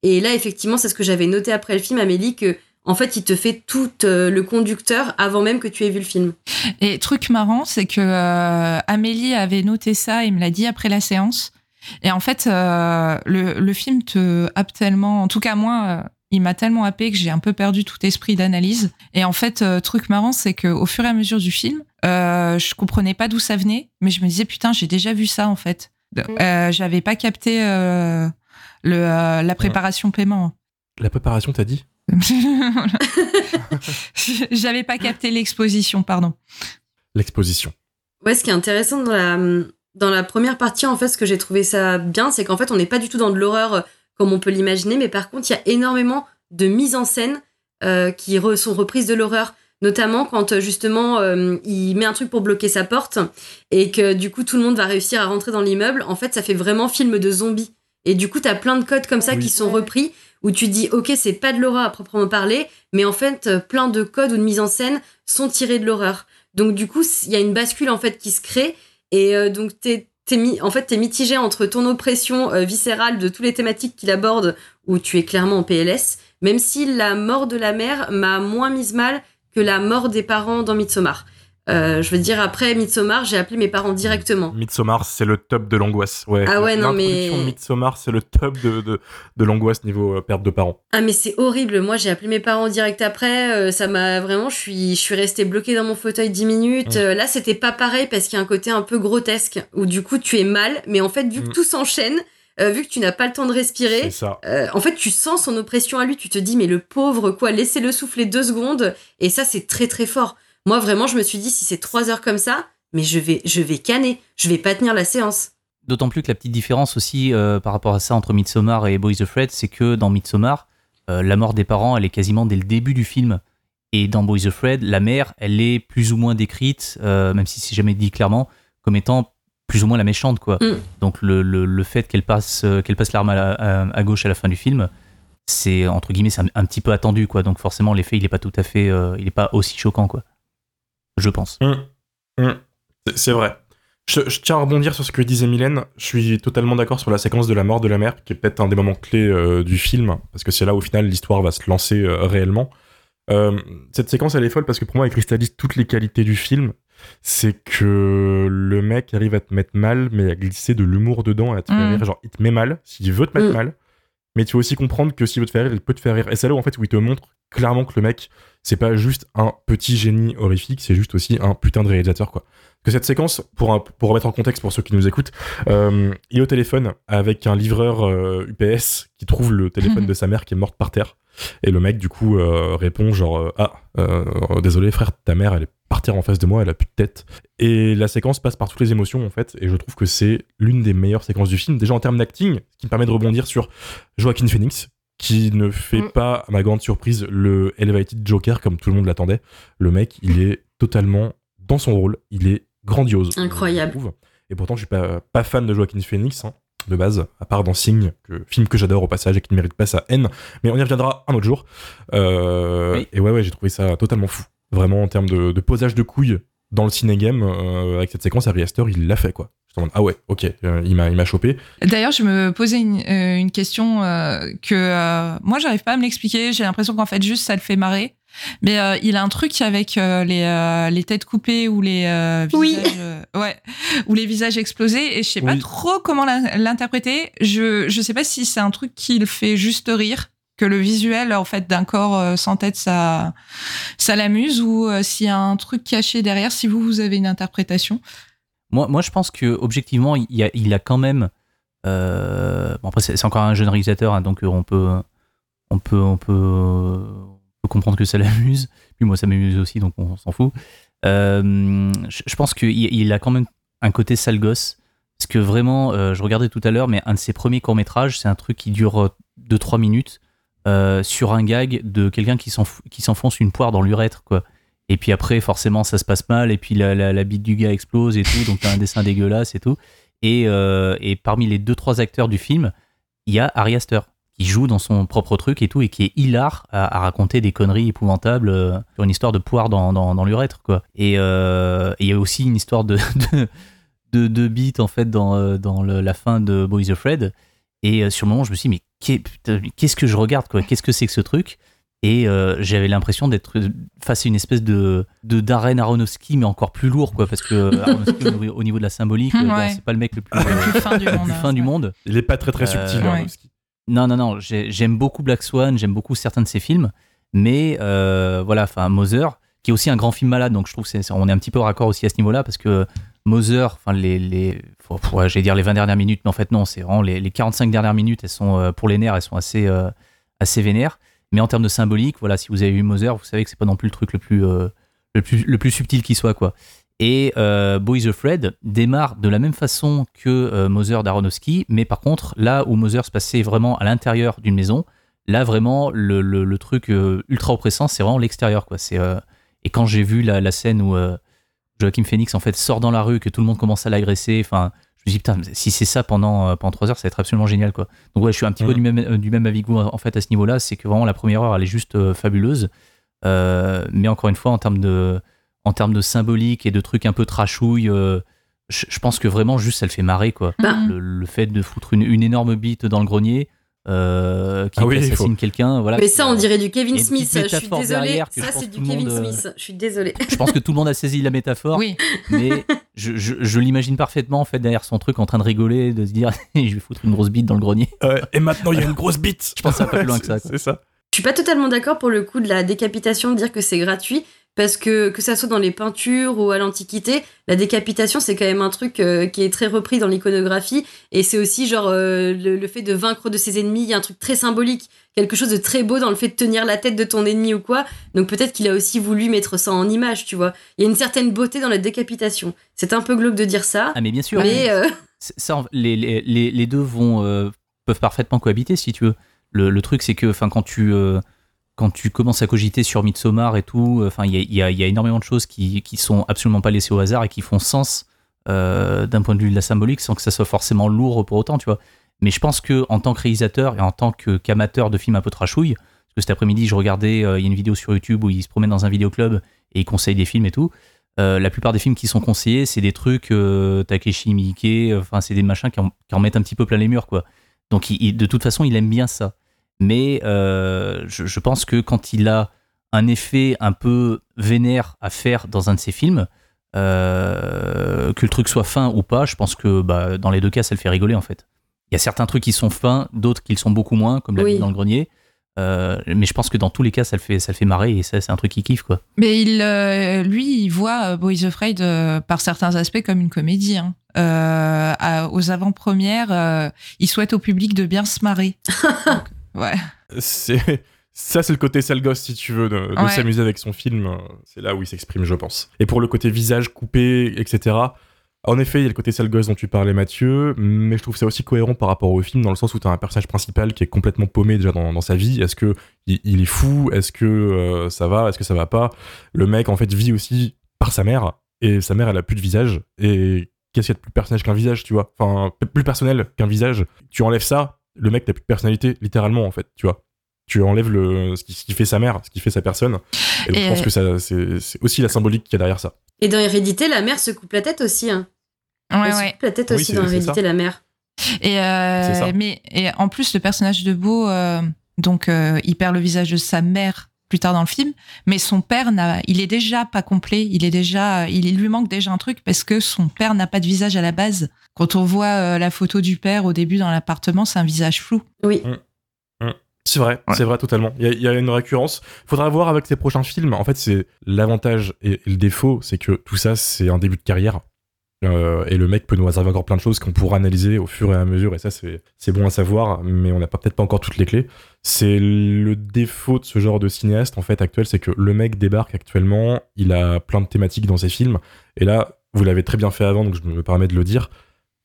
Et là, effectivement, c'est ce que j'avais noté après le film, Amélie, que en fait, il te fait tout euh, le conducteur avant même que tu aies vu le film. Et truc marrant, c'est que euh, Amélie avait noté ça et me l'a dit après la séance. Et en fait, euh, le, le film te happe tellement, en tout cas moi, euh, il m'a tellement happé que j'ai un peu perdu tout esprit d'analyse. Et en fait, euh, truc marrant, c'est que au fur et à mesure du film, euh, je comprenais pas d'où ça venait, mais je me disais putain, j'ai déjà vu ça en fait. Euh, J'avais pas capté euh, le, euh, la préparation paiement. La préparation, t'as dit? J'avais pas capté l'exposition, pardon. L'exposition. Ouais, ce qui est intéressant dans la, dans la première partie, en fait, ce que j'ai trouvé ça bien, c'est qu'en fait, on n'est pas du tout dans de l'horreur euh, comme on peut l'imaginer, mais par contre, il y a énormément de mises en scène euh, qui re- sont reprises de l'horreur. Notamment quand euh, justement euh, il met un truc pour bloquer sa porte et que du coup tout le monde va réussir à rentrer dans l'immeuble. En fait, ça fait vraiment film de zombies. Et du coup, t'as plein de codes comme ça Oui. qui sont repris où tu dis ok, c'est pas de l'horreur à proprement parler, mais en fait, euh, plein de codes ou de mise en scène sont tirés de l'horreur. Donc du coup, il y a une bascule en fait qui se crée et euh, donc t'es en fait t'es mitigé entre ton oppression euh, viscérale de toutes les thématiques qu'il aborde où tu es clairement en PLS, même si la mort de la mère m'a moins mise mal que la mort des parents dans Midsommar. Euh, je veux dire après Midsommar, j'ai appelé mes parents directement. Midsommar, c'est le top de l'angoisse. Ouais. Ah ouais, non, mais- Midsommar, c'est le top de, de, de l'angoisse niveau euh, perte de parents. Ah mais c'est horrible, moi j'ai appelé mes parents direct après, euh, ça m'a vraiment, je suis, je suis restée bloquée dans mon fauteuil 10 minutes. Mm. Là c'était pas pareil parce qu'il y a un côté un peu grotesque où du coup tu es mal, mais en fait vu que Mm. tout s'enchaîne, euh, vu que tu n'as pas le temps de respirer, C'est ça. Euh, en fait, tu sens son oppression à lui, tu te dis, mais le pauvre, quoi, laissez-le souffler deux secondes. Et ça, c'est très, très fort. Moi, vraiment, je me suis dit, si c'est trois heures comme ça, mais je vais, je vais canner, je vais pas tenir la séance. D'autant plus que la petite différence aussi euh, par rapport à ça entre Midsommar et Boys Afraid, c'est que dans Midsommar, euh, la mort des parents, elle est quasiment dès le début du film. Et dans Boys Afraid, la mère, elle est plus ou moins décrite, euh, même si c'est jamais dit clairement, comme étant plus ou moins la méchante, quoi. Mm. Donc le, le- le fait qu'elle passe, qu'elle passe l'arme à, la- à- à gauche à la fin du film, c'est entre guillemets, c'est un, un petit peu attendu, quoi. Donc forcément, l'effet, il est pas tout à fait, il est pas aussi choquant, quoi. Je pense. Hum, hum. C'est- vrai. Je, je tiens à rebondir sur ce que disait Mylène. Je suis totalement d'accord sur la séquence de la mort de la mère, qui est peut-être un des moments clés euh, du film, parce que c'est là au final l'histoire va se lancer euh, réellement. Euh, cette séquence, elle est folle parce que pour moi, elle cristallise toutes les qualités du film. C'est que le mec arrive à te mettre mal, mais à glisser de l'humour dedans, à te faire Mm. rire. Genre, il te met mal, s'il veut te mettre mal, mais tu faut aussi comprendre que s'il veut te faire rire, il peut te faire rire. Et c'est là où, en fait, où il te montre clairement que le mec, c'est pas juste un petit génie horrifique, c'est juste aussi un putain de réalisateur, quoi. que cette séquence, pour, un- pour remettre en contexte pour ceux qui nous écoutent, euh, il est au téléphone avec un livreur euh, UPS qui trouve le téléphone de sa mère qui est morte par terre. Et le mec, du coup, euh, répond genre euh, Ah, euh, désolé frère, ta mère, elle est par terre en face de moi, elle a plus de tête. Et la séquence passe par toutes les émotions, en fait, et je trouve que c'est l'une des meilleures séquences du film. Déjà en termes d'acting, ce qui me permet de rebondir sur Joaquin Phoenix, qui ne fait Mm. pas, à ma grande surprise, le Elevated Joker comme tout le monde l'attendait. Le mec, il est totalement dans son rôle, il est grandiose. Incroyable. Et pourtant, je suis pas, pas fan de Joaquin Phoenix, hein, de base, à part dans Signe, que, film que j'adore au passage et qui ne mérite pas sa haine. Mais on y reviendra un autre jour. Euh, Oui. Et ouais, ouais, j'ai trouvé ça totalement fou. Vraiment, en termes de, de posage de couilles dans le ciné-game, euh, avec cette séquence, Ari Aster, il l'a fait, quoi. Je me demande, ah ouais, ok, euh, il m'a il m'a chopé. D'ailleurs, je me posais une, euh, une question euh, que euh, moi, j'arrive pas à me l'expliquer. J'ai l'impression qu'en fait, juste ça le fait marrer. Mais euh, il a un truc avec euh, les, euh, les têtes coupées ou les euh, Oui. visages, euh, ouais, ou les visages explosés. Et je sais pas trop comment l'in- l'interpréter. Je je sais pas si c'est un truc qui le fait juste rire, que le visuel en fait d'un corps sans tête ça ça l'amuse ou euh, s'il y a un truc caché derrière. Si vous vous avez une interprétation. Moi, moi, je pense que objectivement, il, y a, il a quand même. euh, bon, après, c'est encore un jeune réalisateur, hein, donc on peut, on peut, on peut, comprendre que ça l'amuse. Puis moi, ça m'amuse aussi, donc on s'en fout. Euh, je, pense qu'il il a quand même un côté sale gosse. Parce que vraiment, euh, je regardais tout à l'heure, mais un de ses premiers courts-métrages, c'est un truc qui dure 2-3 minutes euh, sur un gag de quelqu'un qui s'enf- qui s'enfonce une poire dans l'urètre, quoi. Et puis après, forcément, ça se passe mal, et puis la, la, bite du gars explose et tout, donc t'as un dessin dégueulasse et tout. Et, et parmi les deux trois acteurs du film, il y a Ari Aster qui joue dans son propre truc et tout, et qui est hilar à, à raconter des conneries épouvantables euh, sur une histoire de poire dans, dans, dans l'urètre, quoi. Et euh, et il y a aussi une histoire de, de, de, de bite, en fait, dans, euh, dans le- la fin de Boys Afraid. Et euh, sur le moment, je me suis dit, mais qu'est-ce que je regarde, quoi? Qu'est-ce que c'est que ce truc? Et euh, j'avais l'impression d'être face à une espèce de de Darren Aronofsky mais encore plus lourd quoi parce que Aronofsky au, niveau, au niveau de la symbolique Ouais. bon, c'est pas le mec le plus, Le euh, plus fin du le monde. plus hein. fin du monde Il est pas très très Euh, subtil, ouais. Aronofsky. Non non non j'ai- j'aime beaucoup Black Swan j'aime beaucoup certains de ses films mais euh, voilà enfin Mother qui est aussi un grand film malade donc je trouve que c'est on est un petit peu raccord aussi à ce niveau là parce que Mother enfin les j'allais dire les 20 dernières minutes mais en fait non c'est vraiment les, les 45 dernières minutes elles sont euh, pour les nerfs elles sont assez euh, assez vénères. Mais en termes de symbolique voilà si vous avez vu Mother vous savez que c'est pas non plus le truc le plus le plus le plus subtil qui soit quoi et euh, Boys Afraid démarre de la même façon que euh, Mother d'Aronofsky, mais par contre, là où Mother se passait vraiment à l'intérieur d'une maison, là vraiment le, le- le truc euh, ultra oppressant, c'est vraiment l'extérieur. quoi. C'est euh, Et quand j'ai vu la, la scène où euh, Joaquin Phoenix en fait sort dans la rue, que tout le monde commence à l'agresser, enfin, je me dis putain, si c'est ça pendant, pendant 3 heures, ça va être absolument génial. quoi. Donc ouais, je suis un petit peu Mhm. du même, du même avis que vous en fait à ce niveau-là, c'est que vraiment la première heure, elle est juste fabuleuse. Mais encore une fois, en termes de en termes de symbolique et de trucs un peu trashouille, euh, je, je pense que vraiment juste ça le fait marrer quoi. Bah. Le, le fait de foutre une, une énorme bite dans le grenier euh, qui, Ah oui, assassine quelqu'un, voilà. Mais ça, on dirait du Kevin Smith. Je suis je Ça, pense c'est que du tout le Kevin monde, Smith. Je suis désolée. Je pense que tout le monde a saisi la métaphore, Oui. mais je, je- je l'imagine parfaitement en fait derrière son truc en train de rigoler, de se dire je vais foutre une grosse bite dans le grenier. Et maintenant, il y a une grosse bite. Je pense que ça va pas plus loin que ça. C'est ça. Je suis pas totalement d'accord pour le coup de la décapitation, de dire que c'est gratuit, parce que que ça soit dans les peintures ou à l'Antiquité, la décapitation c'est quand même un truc euh, qui est très repris dans l'iconographie, et c'est aussi genre euh, le, le fait de vaincre de ses ennemis, il y a un truc très symbolique, quelque chose de très beau dans le fait de tenir la tête de ton ennemi ou quoi, donc peut-être qu'il a aussi voulu mettre ça en image, tu vois. Il y a une certaine beauté dans la décapitation. C'est un peu glauque de dire ça, Ah mais bien sûr, mais euh, ça, les, les, les, les deux vont, peuvent parfaitement cohabiter si tu veux. Le, le truc, c'est que enfin, quand, tu, quand tu commences à cogiter sur Midsommar et tout, enfin, il y a, y y énormément de choses qui, qui sont absolument pas laissées au hasard et qui font sens euh, d'un point de vue de la symbolique sans que ça soit forcément lourd pour autant, tu vois. Mais je pense que en tant que réalisateur et en tant qu'amateur de films un peu trashouille, parce que cet après-midi, je regardais, euh, il y a une vidéo sur YouTube où il se promène dans un vidéoclub et il conseille des films et tout. Euh, la plupart des films qui sont conseillés, c'est des trucs euh, Takeshi Miike, euh, enfin c'est des machins qui en, un petit peu plein les murs quoi. Donc de toute façon, il aime bien ça. Mais euh, je, je pense que quand il a un effet un peu vénère à faire dans un de ses films, euh, que le truc soit fin ou pas, je pense que bah, dans les deux cas, ça le fait rigoler en fait. Il y a certains trucs qui sont fins, d'autres qui le sont beaucoup moins, comme la Oui. vie dans le grenier. Euh, mais je pense que dans tous les cas, ça le fait, ça le fait marrer et ça, c'est un truc qu'il kiffe, quoi. Mais il, euh, lui, il voit Boys Afraid euh, par certains aspects comme une comédie. hein. Euh, à- aux avant-premières, euh, il souhaite au public de bien se marrer. Donc, ouais. C'est ça, c'est le côté sale gosse, si tu veux, de, de Ouais. s'amuser avec son film. C'est là où il s'exprime, je pense. Et pour le côté visage coupé, etc. En effet, il y a le côté sale gosse dont tu parlais, Mathieu, mais je trouve ça aussi cohérent par rapport au film, dans le sens où tu as un personnage principal qui est complètement paumé déjà dans, dans sa vie. Est-ce que il, il est fou? Est-ce que euh, ça va? Est-ce que ça va pas? Le mec, en fait, vit aussi par sa mère, et sa mère, elle a plus de visage. Et qu'est-ce qu'il y a de plus personnage qu'un visage, tu vois? Enfin, plus personnel qu'un visage. Tu enlèves ça, le mec n'a plus de personnalité, littéralement, en fait, tu vois tu enlèves le, ce, qui, ce qui fait sa mère, ce qui fait sa personne. Et, donc, Et- je pense que ça, c'est, c'est aussi la symbolique qu'il y a derrière ça. Et dans Hérédité, la mère se coupe la tête aussi. Hein. Ouais, Elle se ouais. coupe la tête Oui, aussi dans Hérédité, la mère. Et, euh, C'est ça. mais et en plus, le personnage de Beau, euh, donc, euh, il perd le visage de sa mère plus tard dans le film, mais son père n'a, il est déjà pas complet. Il est déjà, il, il lui manque déjà un truc parce que son père n'a pas de visage à la base. Quand on voit euh, la photo du père au début dans l'appartement, c'est un visage flou. Oui. C'est vrai, Ouais. c'est vrai totalement. Il y, a, il y a une récurrence. Faudra voir avec ses prochains films. En fait, c'est l'avantage et, et le défaut, c'est que tout ça, c'est un début de carrière. Euh, et le mec peut nous réserver encore plein de choses qu'on pourra analyser au fur et à mesure. Et ça, c'est c'est bon à savoir, mais on n'a peut-être pas encore toutes les clés. C'est le défaut de ce genre de cinéaste, en fait, actuel, c'est que le mec débarque actuellement, il a plein de thématiques dans ses films. Et là, vous l'avez très bien fait avant, donc je me permets de le dire.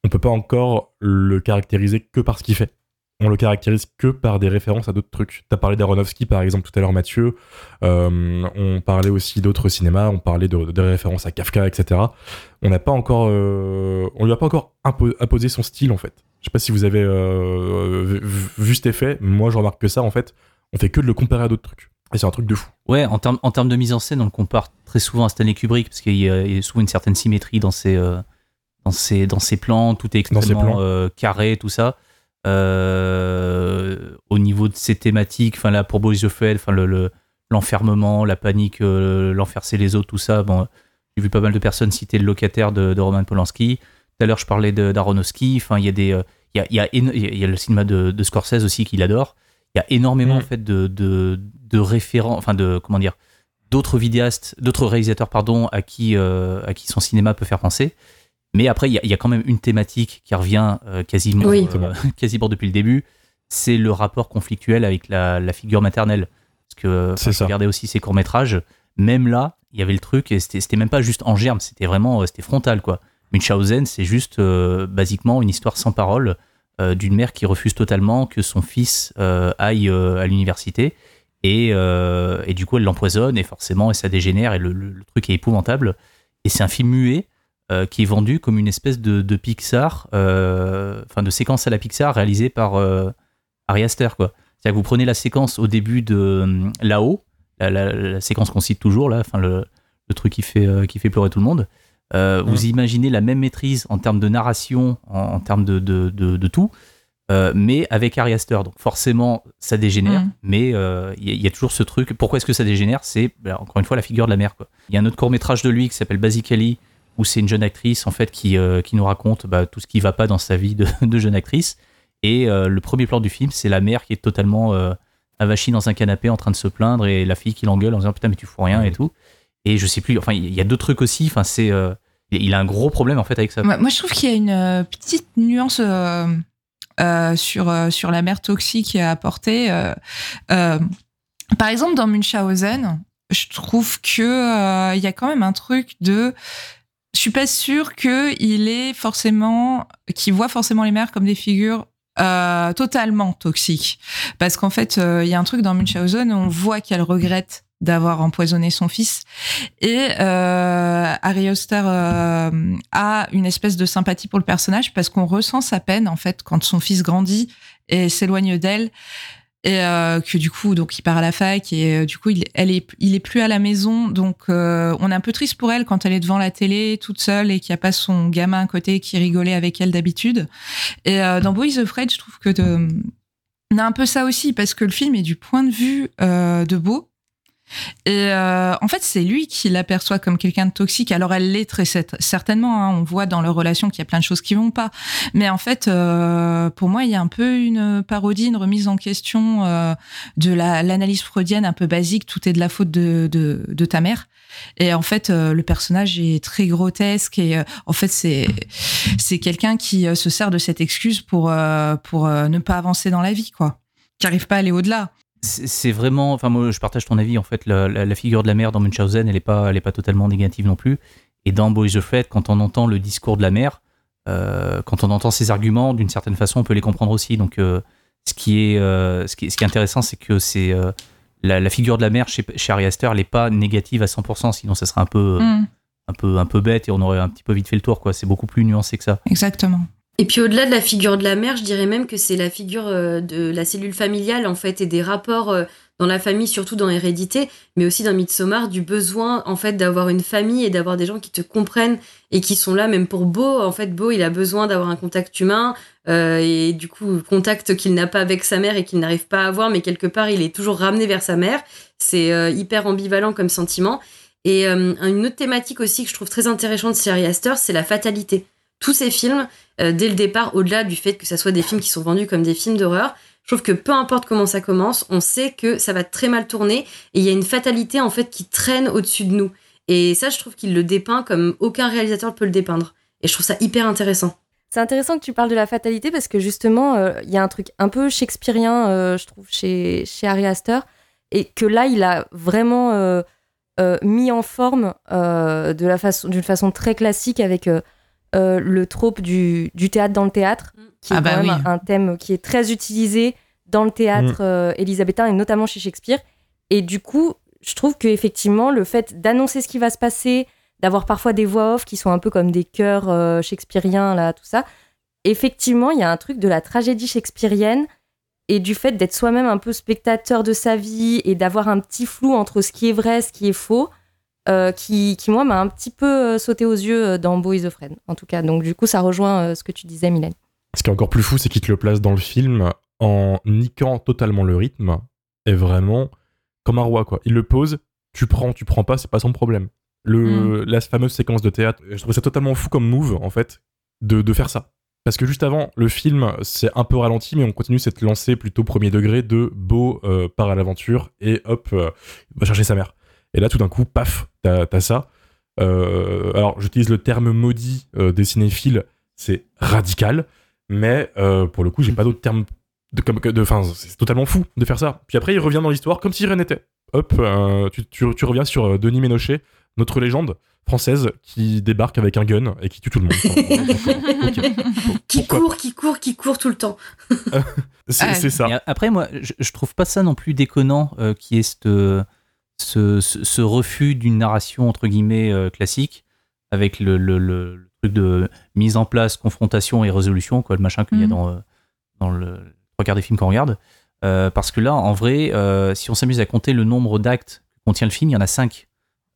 On peut pas encore le caractériser que par ce qu'il fait on le caractérise que par des références à d'autres trucs. T'as parlé d'Aronofsky par exemple tout à l'heure Mathieu, Euh, on parlait aussi d'autres cinémas, on parlait de, références à Kafka, etc. On n'a pas encore, euh, on lui a pas encore impo- imposé son style en fait. Je sais pas si vous avez euh, vu, cet effet, moi je remarque que ça en fait, on fait que de le comparer à d'autres trucs. Et c'est un truc de fou. Ouais, en termes de mise en scène, on le compare très souvent à Stanley Kubrick parce qu'il y, a il y a souvent une certaine symétrie dans ses, euh, dans ses, dans ses plans, tout est extrêmement euh, carré, tout ça. Euh, au niveau de ses thématiques, enfin là pour Boys of Hell, enfin le, le- l'enfermement, la panique, euh, l'enfercer les autres, tout ça. Bon, j'ai vu pas mal de personnes citer le locataire de, de Roman Polanski. Tout à l'heure, je parlais d'Aronofsky. Enfin, il y a des, euh, il y a, y a y a le cinéma de, de Scorsese aussi qu'il adore. Il y a énormément Mm. en fait de, de, de référents, enfin de comment dire, d'autres vidéastes, d'autres réalisateurs pardon, à qui à qui son cinéma peut faire penser. Mais après, il y, a- il y a quand même une thématique qui revient euh, quasiment, Oui. euh, quasiment depuis le début. C'est le rapport conflictuel avec la, la figure maternelle. Parce que enfin, je ça. regardais aussi ses courts métrages. Même là, il y avait le truc et c'était même pas juste en germe, c'était vraiment euh, c'était frontal quoi. Munchausen, c'est juste euh, basiquement une histoire sans parole euh, d'une mère qui refuse totalement que son fils euh, aille euh, à l'université et, euh, et du coup elle l'empoisonne et forcément et ça dégénère et le, le- le truc est épouvantable et c'est un film muet euh, qui est vendu comme une espèce de, de Pixar euh, enfin de séquence à la Pixar réalisée par euh, Ari Aster quoi c'est-à-dire que vous prenez la séquence au début de là-haut la, la- la séquence qu'on cite toujours là enfin le, le truc qui fait qui fait pleurer tout le monde euh, vous imaginez la même maîtrise en termes de narration en, en termes de, de, de- de tout euh, mais avec Ari Aster. Donc forcément, ça dégénère, Mm. mais euh, il y, a- il y a toujours ce truc. Pourquoi est-ce que ça dégénère? C'est bah, encore une fois la figure de la mère. Il y a un autre court métrage de lui qui s'appelle Basically, où c'est une jeune actrice en fait qui, euh, qui nous raconte bah, tout ce qui va pas dans sa vie de, de jeune actrice. Et euh, le premier plan du film, c'est la mère qui est totalement euh, avachie dans un canapé en train de se plaindre et la fille qui l'engueule en disant putain mais tu fous rien et tout. Et je sais plus. Enfin, il y a deux trucs aussi. Enfin, c'est euh, il a un gros problème en fait avec ça. Moi, moi, je trouve qu'il y a une petite nuance euh, euh, sur, euh, sur la mère toxique à apporter. euh, euh, par exemple, dans Munchausen, je trouve que euh, il y a quand même un truc de. Je suis pas sûre qu'il est forcément, qu'il voit forcément les mères comme des figures euh, totalement toxiques, parce qu'en fait, euh, il y a un truc dans Munchausen, on voit qu'elle regrette d'avoir empoisonné son fils, et euh, Harry Oster euh, a une espèce de sympathie pour le personnage parce qu'on ressent sa peine en fait quand son fils grandit et s'éloigne d'elle et euh, que du coup donc il part à la fac et euh, du coup il elle est il est plus à la maison. Donc euh, on est un peu triste pour elle quand elle est devant la télé toute seule et qu'il n'y a pas son gamin à côté qui rigolait avec elle d'habitude. Et euh, dans Boys Afraid je trouve que de, on a un peu ça aussi parce que le film est du point de vue euh, de Beau Et euh, en fait, c'est lui qui l'aperçoit comme quelqu'un de toxique. Alors, elle l'est très certainement. Hein. On voit dans leur relation qu'il y a plein de choses qui vont pas. Mais en fait, euh, pour moi, il y a un peu une parodie, une remise en question euh, de l'analyse freudienne un peu basique. Tout est de la faute de, ta mère. Et en fait, le personnage est très grotesque et en fait, c'est quelqu'un qui se sert de cette excuse pour pour ne pas avancer dans la vie, quoi, qui arrive pas à aller au-delà c'est vraiment, enfin moi je partage ton avis en fait, la, figure de la mère dans Munchausen, elle est pas, elle est pas totalement négative non plus. Et dans Boys of Fred, quand on entend le discours de la mère, euh, quand on entend ses arguments, d'une certaine façon, on peut les comprendre aussi. Donc euh, ce qui est, euh, ce qui est, ce qui est intéressant, c'est que c'est la, figure de la mère chez, chez Ari Aster, elle n'est pas négative à 100%, sinon ça serait un peu, mm. un peu, un peu bête et on aurait un petit peu vite fait le tour quoi. C'est beaucoup plus nuancé que ça. Exactement. Et puis au-delà de la figure de la mère, je dirais même que c'est la figure euh, de la cellule familiale en fait et des rapports euh, dans la famille, surtout dans l'hérédité, mais aussi dans Midsommar, du besoin en fait d'avoir une famille et d'avoir des gens qui te comprennent et qui sont là, même pour Beau. En fait, Beau, il a besoin d'avoir un contact humain euh, et du coup, contact qu'il n'a pas avec sa mère et qu'il n'arrive pas à avoir, mais quelque part, il est toujours ramené vers sa mère. C'est hyper ambivalent comme sentiment. Et une autre thématique aussi que je trouve très intéressante de Ari Aster, c'est la fatalité tous ces films, euh, dès le départ, au-delà du fait que ça soit des films qui sont vendus comme des films d'horreur, je trouve que peu importe comment ça commence, on sait que ça va très mal tourner et il y a une fatalité en fait qui traîne au-dessus de nous. Et ça, je trouve qu'il le dépeint comme aucun réalisateur peut le dépeindre. Et je trouve ça hyper intéressant. C'est intéressant que tu parles de la fatalité parce que justement, euh, il y a un truc un peu shakespearien, euh, je trouve, chez, chez Harry Astor, et que là, il a vraiment mis en forme façon, d'une façon très classique avec euh, le trope du, théâtre dans le théâtre, mm. qui est ah bah un thème qui est très utilisé dans le théâtre mm. euh, élisabétain et notamment chez Shakespeare. Et du coup, je trouve que effectivement, le fait d'annoncer ce qui va se passer, d'avoir parfois des voix off qui sont un peu comme des chœurs euh, shakespeariens, là, tout ça, effectivement, il y a un truc de la tragédie shakespearienne et du fait d'être soi-même un peu spectateur de sa vie et d'avoir un petit flou entre ce qui est vrai, ce qui est faux. Euh, qui, moi, m'a un petit peu euh, sauté aux yeux euh, dans of Fred, en tout cas. Donc, du coup, ça rejoint ce que tu disais, Mylène. Ce qui est encore plus fou, c'est qu'il te le place dans le film en niquant totalement le rythme et vraiment comme un roi, quoi. Il le pose, tu prends, tu prends pas, c'est pas son problème. Le, mm. La fameuse séquence de théâtre, je trouve ça totalement fou comme move, en fait, de, de faire ça. Parce que juste avant, le film, c'est un peu ralenti, mais on continue cette lancée plutôt premier degré de Beau part à l'aventure et hop, va chercher sa mère. Et là, tout d'un coup, paf, t'as as ça. Euh, alors, j'utilise le terme maudit euh, des cinéphiles, c'est radical, mais euh, pour le coup, j'ai pas d'autre terme de, comme, de, fin, c'est totalement fou de faire ça. Puis après, il revient dans l'histoire comme si rien n'était. Hop, tu, tu, reviens sur Denis Ménochet, notre légende française qui débarque avec un gun et qui tue tout le monde. Qui court, qui court, qui court tout le temps. c'est ça. après, moi, je, je, trouve pas ça non plus déconnant qui est cette ce, refus d'une narration entre guillemets euh, classique avec le, truc de mise en place, confrontation et résolution, quoi, le machin qu'il y a mhm. dans, euh, dans le trois quarts des films qu'on regarde. Euh, parce que là, en vrai, si on s'amuse à compter le nombre d'actes que contient le film, il y en a cinq.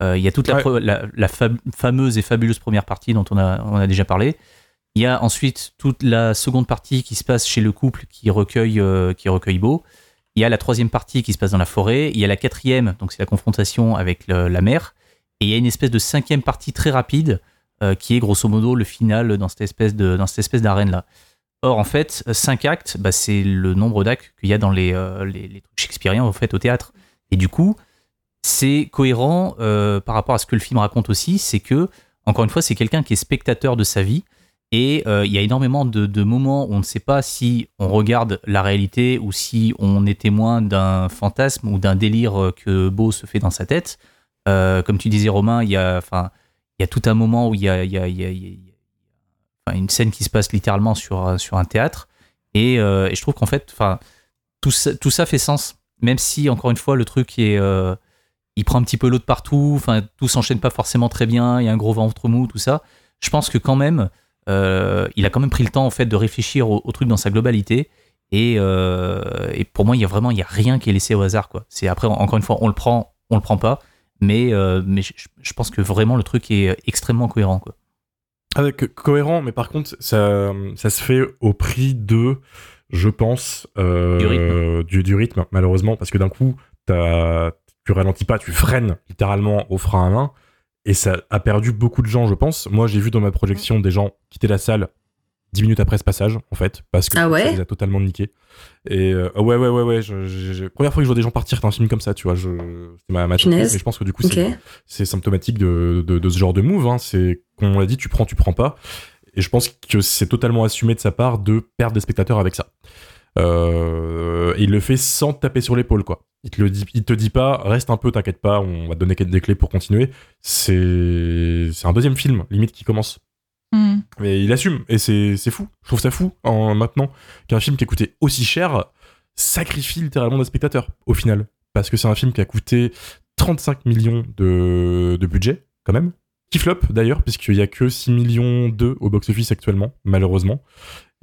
il y a toute la, la, fameuse et fabuleuse première partie dont on a, on a déjà parlé. Il y a ensuite toute la seconde partie qui se passe chez le couple qui recueille, qui recueille Beau. Il y a la troisième partie qui se passe dans la forêt. Il y a la quatrième, donc c'est la confrontation avec la mer. Et il y a une espèce de cinquième partie très rapide euh, qui est grosso modo le final dans cette espèce dans cette espèce d'arène là. Or en fait, cinq actes, bah, c'est le nombre d'actes qu'il y a dans les, euh, les, trucs shakespeariens en fait au théâtre. Et du coup, c'est cohérent euh, par rapport à ce que le film raconte aussi, c'est que encore une fois, c'est quelqu'un qui est spectateur de sa vie et euh, il y a énormément de, moments où on ne sait pas si on regarde la réalité ou si on est témoin d'un fantasme ou d'un délire euh, que Beau se fait dans sa tête. Euh, comme tu disais, Romain, il y a, enfin, y a tout un moment où il y a, une scène qui se passe littéralement sur, sur un théâtre. Et, et je trouve qu'en fait, enfin, tout ça, tout ça fait sens. Même si, encore une fois, le truc est. il prend un petit peu l'eau de partout, enfin, tout s'enchaîne pas forcément très bien, il y a un gros ventre mou, tout ça. Je pense que quand même, euh, il a quand même pris le temps en fait de réfléchir au, truc dans sa globalité. Et, euh, et, pour moi, il y a vraiment il y a rien qui est laissé au hasard. Quoi. C'est après encore une fois, on le prend, on le prend pas, mais euh, mais je, pense que vraiment le truc est extrêmement cohérent. Quoi. Avec cohérent, mais par contre, ça, ça se fait au prix de, je pense, du, rythme. Du, rythme, malheureusement, parce que d'un coup, t'as tu ralentis pas, tu freines littéralement au frein à main. Et ça a perdu beaucoup de gens, je pense. Moi, j'ai vu dans ma projection des gens quitter la salle 10 minutes après ce passage, en fait, parce que Ah ouais ça les a totalement niqués. Et euh, ouais, ouais, ouais, ouais. je- je- je- Première fois que je vois des gens partir d'un film comme ça, tu vois, je... c'est ma, ma mais je pense que du coup, c'est symptomatique de, de, de ce genre de move. Hein. C'est, comme on l'a dit, tu prends, tu prends pas. Et je pense que c'est totalement assumé de sa part de perdre des spectateurs avec ça. Euh, et il le fait sans te taper sur l'épaule, quoi. Il te, le dit, il te dit pas, reste un peu, t'inquiète pas, on va te donner des clés pour continuer. C'est, c'est un deuxième film, limite, qui commence. Hmm. Mais il assume, et c'est, c'est fou. Je trouve ça fou, en, maintenant, qu'un film qui a coûté aussi cher sacrifie littéralement des spectateurs, au final. Parce que c'est un film qui a coûté 35 millions de, de budget, quand même. Qui flop, d'ailleurs, puisqu'il y a que 6 millions 2 au box-office actuellement, malheureusement.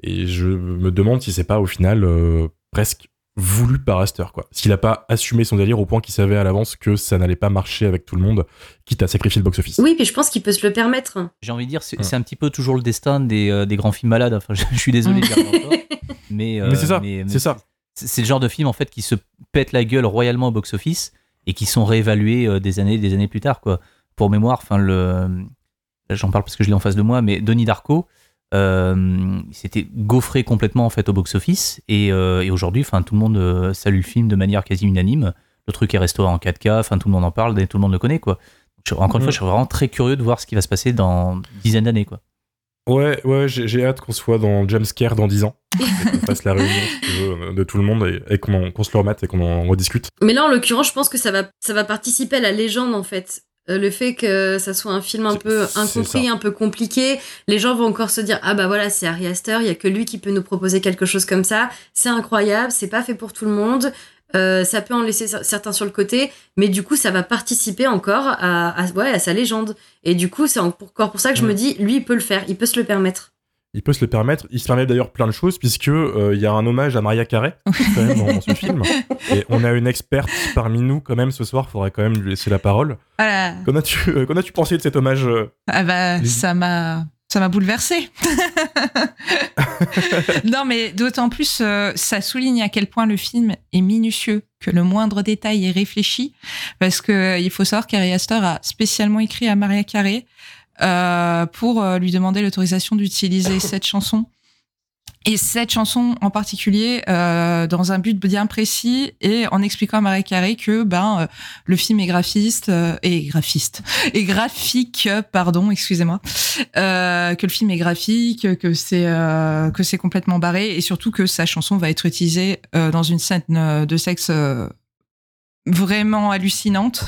Et je me demande si c'est pas, au final, euh, presque voulu par Astor, quoi. S'il a pas assumé son délire au point qu'il savait à l'avance que ça n'allait pas marcher avec tout le monde, quitte à sacrifier le box-office. Oui, puis je pense qu'il peut se le permettre. J'ai envie de dire, c'est Ouais. un petit peu toujours le destin des, euh, des grands films malades. Enfin, je, je suis désolé de dire encore. Mais, euh, Mais c'est ça, c'est ça. C'est c'est le genre de film en fait qui se pète la gueule royalement au box-office et qui sont réévalués euh, des années des années plus tard quoi. Pour mémoire, enfin le là, j'en parle parce que je l'ai en face de moi, mais Denis Darko euh, il s'était gaufré complètement en fait au box-office et, euh, et aujourd'hui, enfin tout le monde euh, salue le film de manière quasi unanime. Le truc est restauré en 4K, enfin tout le monde en parle et tout le monde le connaît quoi. Je- encore une Mm. fois, je suis vraiment très curieux de voir ce qui va se passer dans une dizaine d'années quoi. Ouais, ouais, j'ai j'ai hâte qu'on soit dans Jumpscare dans 10 ans. et qu'on fasse la réunion, si tu veux, de tout le monde et, et qu'on en- qu'on se le remette et qu'on en rediscute. Mais là, en l'occurrence, je pense que ça va, ça va participer à la légende, en fait. Euh, le fait que ça soit un film un peu incompris, un peu compliqué, les gens vont encore se dire ah bah voilà c'est Ari Aster, il y a que lui qui peut nous proposer quelque chose comme ça, c'est incroyable, c'est pas fait pour tout le monde, euh, ça peut en laisser cer- certains sur le côté, mais du coup ça va participer encore à, à- ouais, à sa légende. Et du coup c'est encore pour ça que je me dis lui il peut le faire, il peut se le permettre. Il peut se le permettre. Il se permet d'ailleurs plein de choses puisque euh, il y a un hommage à Maria quand même dans, ce film. Et on a une experte parmi nous quand même ce soir. Faudrait quand même lui laisser la parole. Voilà. Qu'en as-tu euh, qu'en as-tu pensé de cet hommage euh Ah bah, Les- ça m'a ça m'a bouleversé. non, mais d'autant plus, euh, ça souligne à quel point le film est minutieux, que le moindre détail est réfléchi, parce que euh, il faut savoir qu'Ari Aster a spécialement écrit à Maria Carey euh, pour euh, lui demander l'autorisation d'utiliser cette chanson. Et cette chanson en particulier, euh, dans un but bien précis, et en expliquant à Maria Carey que ben euh, le film est graphiste euh, et graphiste et graphique, pardon, excusez-moi, que le film est graphique, que c'est que c'est complètement barré et surtout que sa chanson va être utilisée dans une scène de sexe vraiment hallucinante.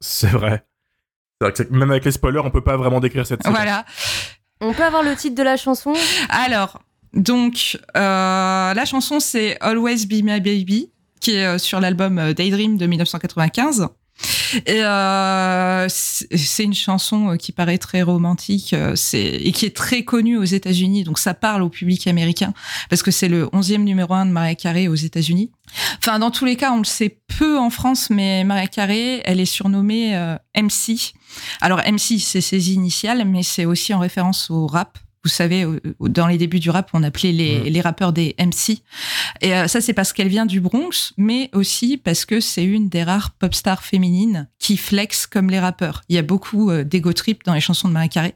C'est vrai. C'est vrai que même avec les spoilers, on peut pas vraiment décrire cette scène. Voilà. On peut avoir le titre de la chanson? Alors, donc, euh, la chanson, c'est Always Be My Baby, qui est euh, sur l'album euh, Daydream de 1995. Et euh, c'est une chanson euh, qui paraît très romantique euh, et qui est très connue aux États-Unis. Donc ça parle au public américain parce que c'est le 11e numéro 1 de Mariah Carey aux États-Unis. Enfin, dans tous les cas, on le sait peu en France, mais Mariah Carey, elle est surnommée euh, MC. Alors MC, c'est ses initiales, mais c'est aussi en référence au rap. Vous savez, dans les débuts du rap, on appelait les, Mm. les rappeurs des MC. Et euh, ça, c'est parce qu'elle vient du Bronx, mais aussi parce que c'est une des rares pop stars féminines qui flex comme les rappeurs. Il y a beaucoup euh, d'ego trip dans les chansons de Mariah Carey.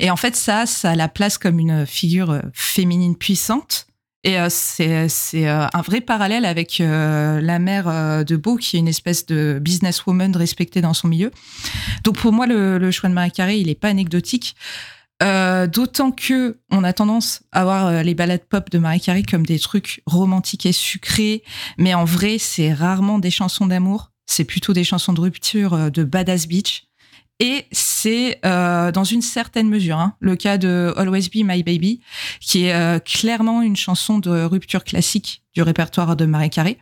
Et en fait, ça, ça la place comme une figure euh, féminine puissante. Et euh, c'est euh, un vrai parallèle avec euh, la mère de Beau, qui est une espèce de businesswoman respectée dans son milieu. Donc pour moi, le, le choix de Mariah Carey, il est pas anecdotique. Euh, D'autant que on a tendance à voir euh, les ballades pop de Mariah Carey comme des trucs romantiques et sucrés, mais en vrai, c'est rarement des chansons d'amour. C'est plutôt des chansons de rupture euh, de badass bitch. Et c'est euh, dans une certaine mesure hein, le cas de Always Be My Baby, qui est euh, clairement une chanson de rupture classique du répertoire de Mariah Carey.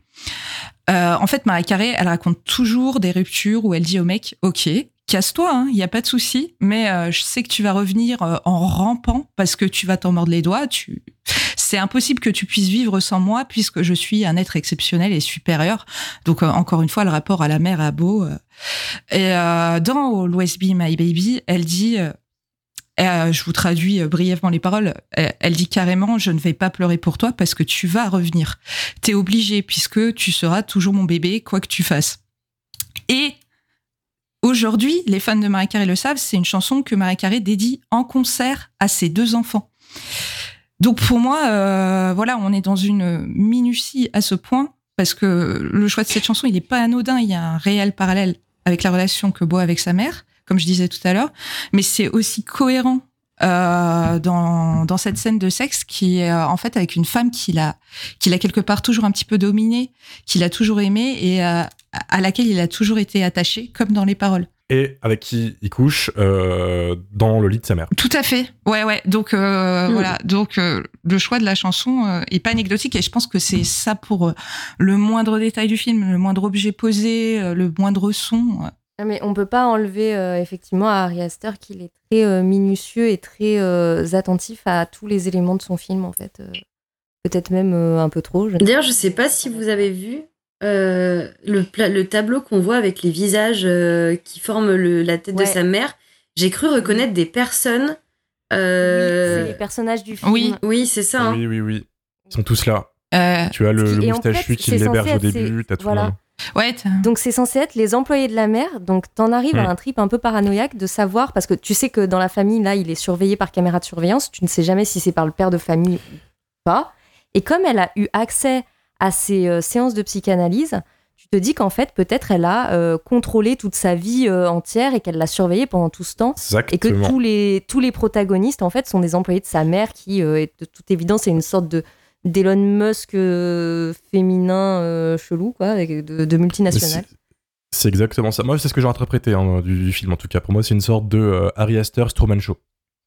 Euh, en fait, Mariah Carey, elle raconte toujours des ruptures où elle dit au mec, ok, casse-toi, il n'y a pas de souci, mais euh, je sais que tu vas revenir euh, en rampant parce que tu vas t'en mordre les doigts. Tu... C'est impossible que tu puisses vivre sans moi puisque je suis un être exceptionnel et supérieur. Donc euh, encore une fois, le rapport à la mère à Beau. euh. Et euh, dans Be My Baby, elle dit, euh, je vous traduis brièvement les paroles, elle dit carrément, je ne vais pas pleurer pour toi parce que tu vas revenir. T'es obligé puisque tu seras toujours mon bébé quoi que tu fasses. Et aujourd'hui, les fans de Marie Carré le savent, c'est une chanson que Marie Carré dédie en concert à ses deux enfants. Donc pour moi, euh, voilà, on est dans une minutie à ce point parce que le choix de cette chanson, il n'est pas anodin. Il y a un réel parallèle avec la relation que a avec sa mère, comme je disais tout à l'heure, mais c'est aussi cohérent euh, dans, cette scène de sexe qui est euh, en fait avec une femme qu'il a, qu'il a quelque part toujours un petit peu dominée, qu'il a toujours aimée et à laquelle il a toujours été attaché, comme dans les paroles. Et avec qui il couche euh, dans le lit de sa mère. Tout à fait. Ouais, ouais. Donc euh, Mm. voilà. Donc euh, le choix de la chanson euh, est pas anecdotique et je pense que c'est ça pour euh, le moindre détail du film, le moindre objet posé, euh, le moindre son. euh. Ah, Mais on peut pas enlever euh, effectivement à Ari Aster qu'il est très euh, minutieux et très euh, attentif à tous les éléments de son film en fait. Euh, Peut-être même euh, un peu trop. je ne sais D'ailleurs, je sais pas si vous avez vu euh, le, tableau qu'on voit avec les visages euh, qui forment le- la tête Ouais. de sa mère. J'ai cru reconnaître des personnes. euh, C'est les personnages du film. oui. Oui, c'est ça. hein. Oui, oui, oui. Ils sont tous là. Euh, Tu as le, le en moustachu fait, qui l'héberge au début, t'as tout voilà. le monde. ouais. Donc c'est censé être les employés de la mère. Donc t'en arrives à un trip un peu paranoïaque de savoir parce que tu sais que dans la famille là il est surveillé par caméra de surveillance. Tu ne sais jamais si c'est par le père de famille ou pas. Et comme elle a eu accès à ces euh, séances de psychanalyse, tu te dis qu'en fait peut-être elle a euh, contrôlé toute sa vie euh, entière et qu'elle l'a surveillé pendant tout ce temps. Et que Exactement. tous les, tous les protagonistes, en fait, sont des employés de sa mère qui, euh, est de toute évidence, est une sorte de d'Elon Musk féminin chelou, quoi, de, de c'est- exactement ça. Moi, c'est ce que j'ai interprété hein, du, du film, en tout cas. Pour moi, c'est une sorte de Harry Astor Truman Show,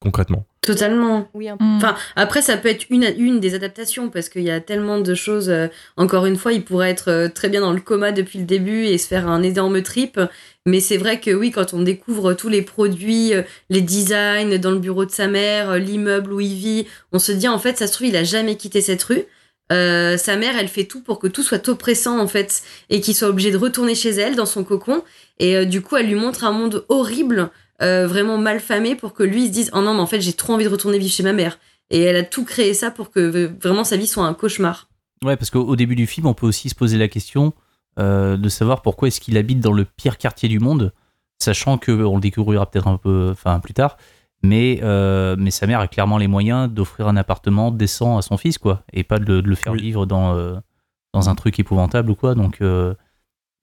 concrètement. Totalement. Oui, un peu. Hmm. Enfin, après, ça peut être une, une des adaptations parce qu'il y a tellement de choses. euh, encore une fois, il pourrait être euh, très bien dans le coma depuis le début et se faire un énorme trip. Mais c'est vrai que oui, quand on découvre tous les produits, euh, les designs dans le bureau de sa mère, l'immeuble où il vit, on se dit en fait, ça se trouve, il a jamais quitté cette rue. Euh, sa mère, elle fait tout pour que tout soit oppressant en fait et qu'il soit obligé de retourner chez elle dans son cocon. Et euh, du coup, elle lui montre un monde horrible, euh, vraiment mal famé, pour que lui il se dise oh non, mais en fait, j'ai trop envie de retourner vivre chez ma mère. Et elle a tout créé ça pour que euh, vraiment sa vie soit un cauchemar. Ouais, parce qu'au au début du film, on peut aussi se poser la question euh, de savoir pourquoi est-ce qu'il habite dans le pire quartier du monde, sachant que on le découvrira peut-être un peu, enfin plus tard. Mais, euh, mais sa mère a clairement les moyens d'offrir un appartement décent à son fils, quoi, et pas de, le- de le faire Oui. vivre dans, euh, dans un truc épouvantable ou quoi. Donc, euh,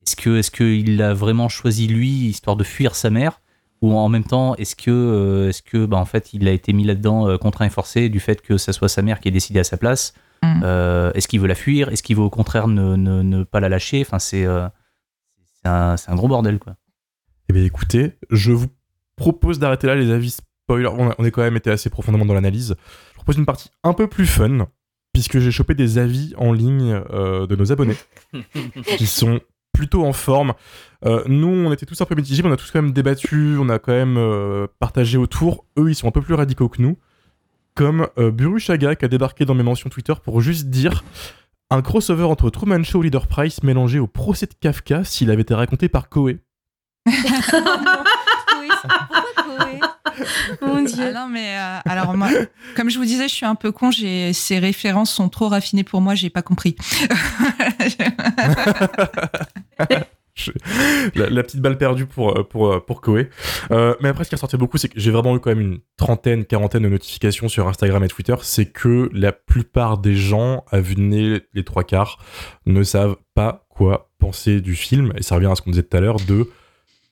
est-ce que est-ce qu'il a vraiment choisi lui histoire de fuir sa mère, ou en même temps, est-ce que euh, est-ce que bah, en fait il a été mis là-dedans euh, contraint et forcé du fait que ça soit sa mère qui ait décidé à sa place Mm. euh, Est-ce qu'il veut la fuir? Est-ce qu'il veut au contraire ne, ne, ne pas la lâcher? Enfin, c'est euh, c'est un, c'est un gros bordel, quoi. Eh bien, écoutez, je vous propose d'arrêter là les avis spoilers. On a, on est quand même été assez profondément dans l'analyse. Je propose une partie un peu plus fun, puisque j'ai chopé des avis en ligne euh, de nos abonnés qui sont plutôt en forme. Euh, nous, on était tous un peu mitigés, on a tous quand même débattu, on a quand même euh, partagé autour. Eux, ils sont un peu plus radicaux que nous. Comme euh, Buru qui a débarqué dans mes mentions Twitter pour juste dire un crossover entre Truman Show et Leader Price mélangé au procès de Kafka s'il avait été raconté par. Chloé, pourquoi Chloé Mon Ah dieu. non, mais euh, alors moi, comme je vous disais, je suis un peu con. J'ai ces références sont trop raffinées pour moi. J'ai pas compris. la, la petite balle perdue pour, euh, pour, euh, pour. Euh, mais après, ce qui a sorti beaucoup, c'est que j'ai vraiment eu quand même une trentaine, quarantaine de notifications sur Instagram et Twitter. C'est que la plupart des gens, à vue de nez, les trois quarts, ne savent pas quoi penser du film. Et ça revient à ce qu'on disait tout à l'heure de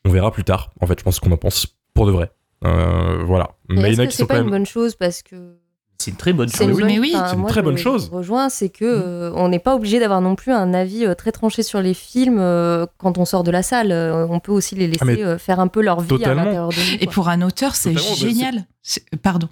on verra plus tard. En fait, je pense qu'on en pense pour de vrai. Euh, voilà. Mais Mais est-ce que c'est pas une bonne chose parce que C'est une très bonne chose. une mais oui, enfin, c'est une moi, très bonne chose. rejoins, c'est que Mm. euh, on n'est pas obligé d'avoir non plus un avis euh, très tranché sur les films euh, quand on sort de la salle. Euh, on peut aussi les laisser Ah, euh, faire un peu leur vie totalement. à l'intérieur de nous. Et pour un auteur, c'est génial. C'est- Pardon.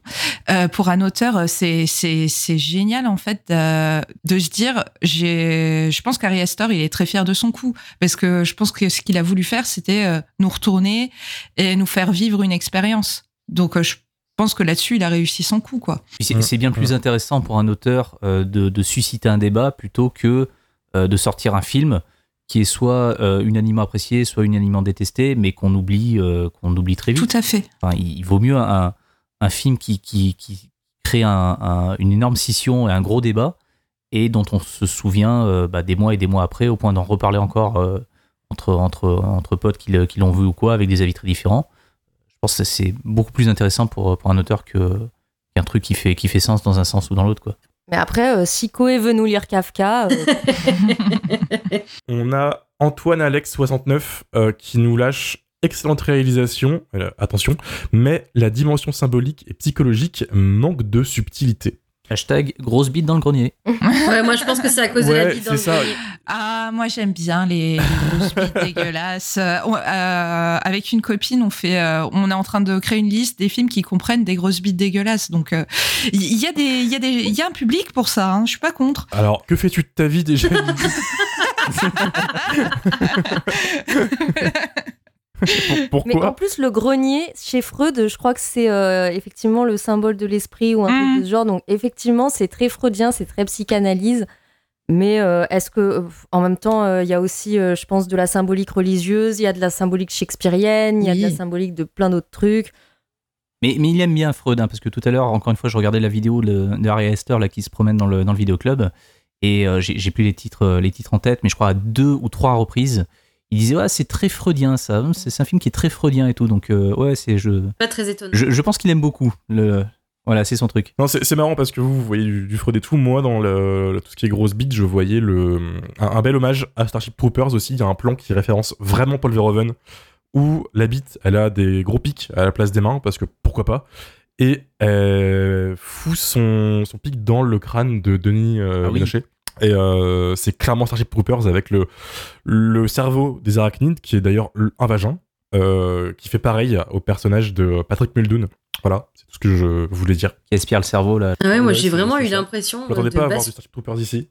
Euh, pour un auteur, c'est c'est c'est génial en fait euh, de se dire. J'ai, je pense qu'Ari Aster, il est très fier de son coup parce que je pense que ce qu'il a voulu faire, c'était euh, nous retourner et nous faire vivre une expérience. Donc euh, je pense que là-dessus, il a réussi son coup, quoi. C'est Mm. bien plus intéressant pour un auteur euh, de, de susciter un débat plutôt que euh, de sortir un film qui est soit euh, unanimement apprécié, soit unanimement détesté, mais qu'on oublie, euh, qu'on oublie très vite. Tout à fait. Enfin, il, il vaut mieux un, un film qui, qui, qui crée un- un- une énorme scission et un gros débat, et dont on se souvient euh, bah, des mois et des mois après, au point d'en reparler encore euh, entre, entre, entre potes qui l'ont vu ou quoi, avec des avis très différents. Je pense que c'est beaucoup plus intéressant pour, pour un auteur que qu'un truc qui fait, qui fait sens dans un sens ou dans l'autre. quoi. Mais après, euh, si Koé veut nous lire Kafka, euh, On a Antoine Alex 69 euh, qui nous lâche excellente réalisation, euh, attention, mais la dimension symbolique et psychologique manque de subtilité. Hashtag grosse bite dans le grenier. Ouais, moi je pense que c'est à cause de la vie dans le ça. grenier. Ah, moi j'aime bien les, les grosses bites dégueulasses. Euh, euh, avec une copine, on fait, euh, on est en train de créer une liste des films qui comprennent des grosses bites dégueulasses. Donc euh, il y, a des, il y a des, il y a un public pour ça. Hein, je suis pas contre. Alors, que fais-tu de ta vie déjà Mais en plus, le grenier, chez Freud, je crois que c'est euh, effectivement le symbole de l'esprit ou un Mm. truc de ce genre. Donc, effectivement, c'est très freudien, c'est très psychanalyse. Mais euh, est-ce que, euh, en même temps, euh, il y a aussi, euh, je pense, de la symbolique religieuse, il y a de la symbolique shakespearienne, il y a de la symbolique de plein d'autres trucs. Mais, mais il aime bien Freud, hein, parce que tout à l'heure, encore une fois, je regardais la vidéo de, de Harry Hester là, qui se promène dans le, dans le vidéoclub, et euh, j'ai plus les titres, les titres en tête, mais je crois à deux ou trois reprises, il disait ouais, c'est très freudien ça, c'est un film qui est très freudien et tout, donc euh, ouais, c'est je, Pas très étonnant. je, je pense qu'il aime beaucoup. Le, voilà, c'est son truc. Non, c'est c'est marrant parce que vous, vous voyez du, du Freud et tout. Moi, dans le, le- tout ce qui est grosse bite, je voyais le, un, un bel hommage à Starship Troopers aussi. Il y a un plan qui référence vraiment Paul Verhoeven où la bite, elle a des gros pics à la place des mains parce que pourquoi pas. Et elle fout son, son pic dans le crâne de Denis euh, Ah oui. Et euh, c'est clairement Starship Troopers avec le, le cerveau des arachnides, qui est d'ailleurs un vagin, euh, qui fait pareil au personnage de Patrick Muldoon. Voilà, c'est tout ce que je voulais dire. Qui aspire le cerveau là. Ah ouais, moi Ouais, j'ai vraiment eu l'impression. M'attendais de pas à avoir bas- du Starship Troopers ici.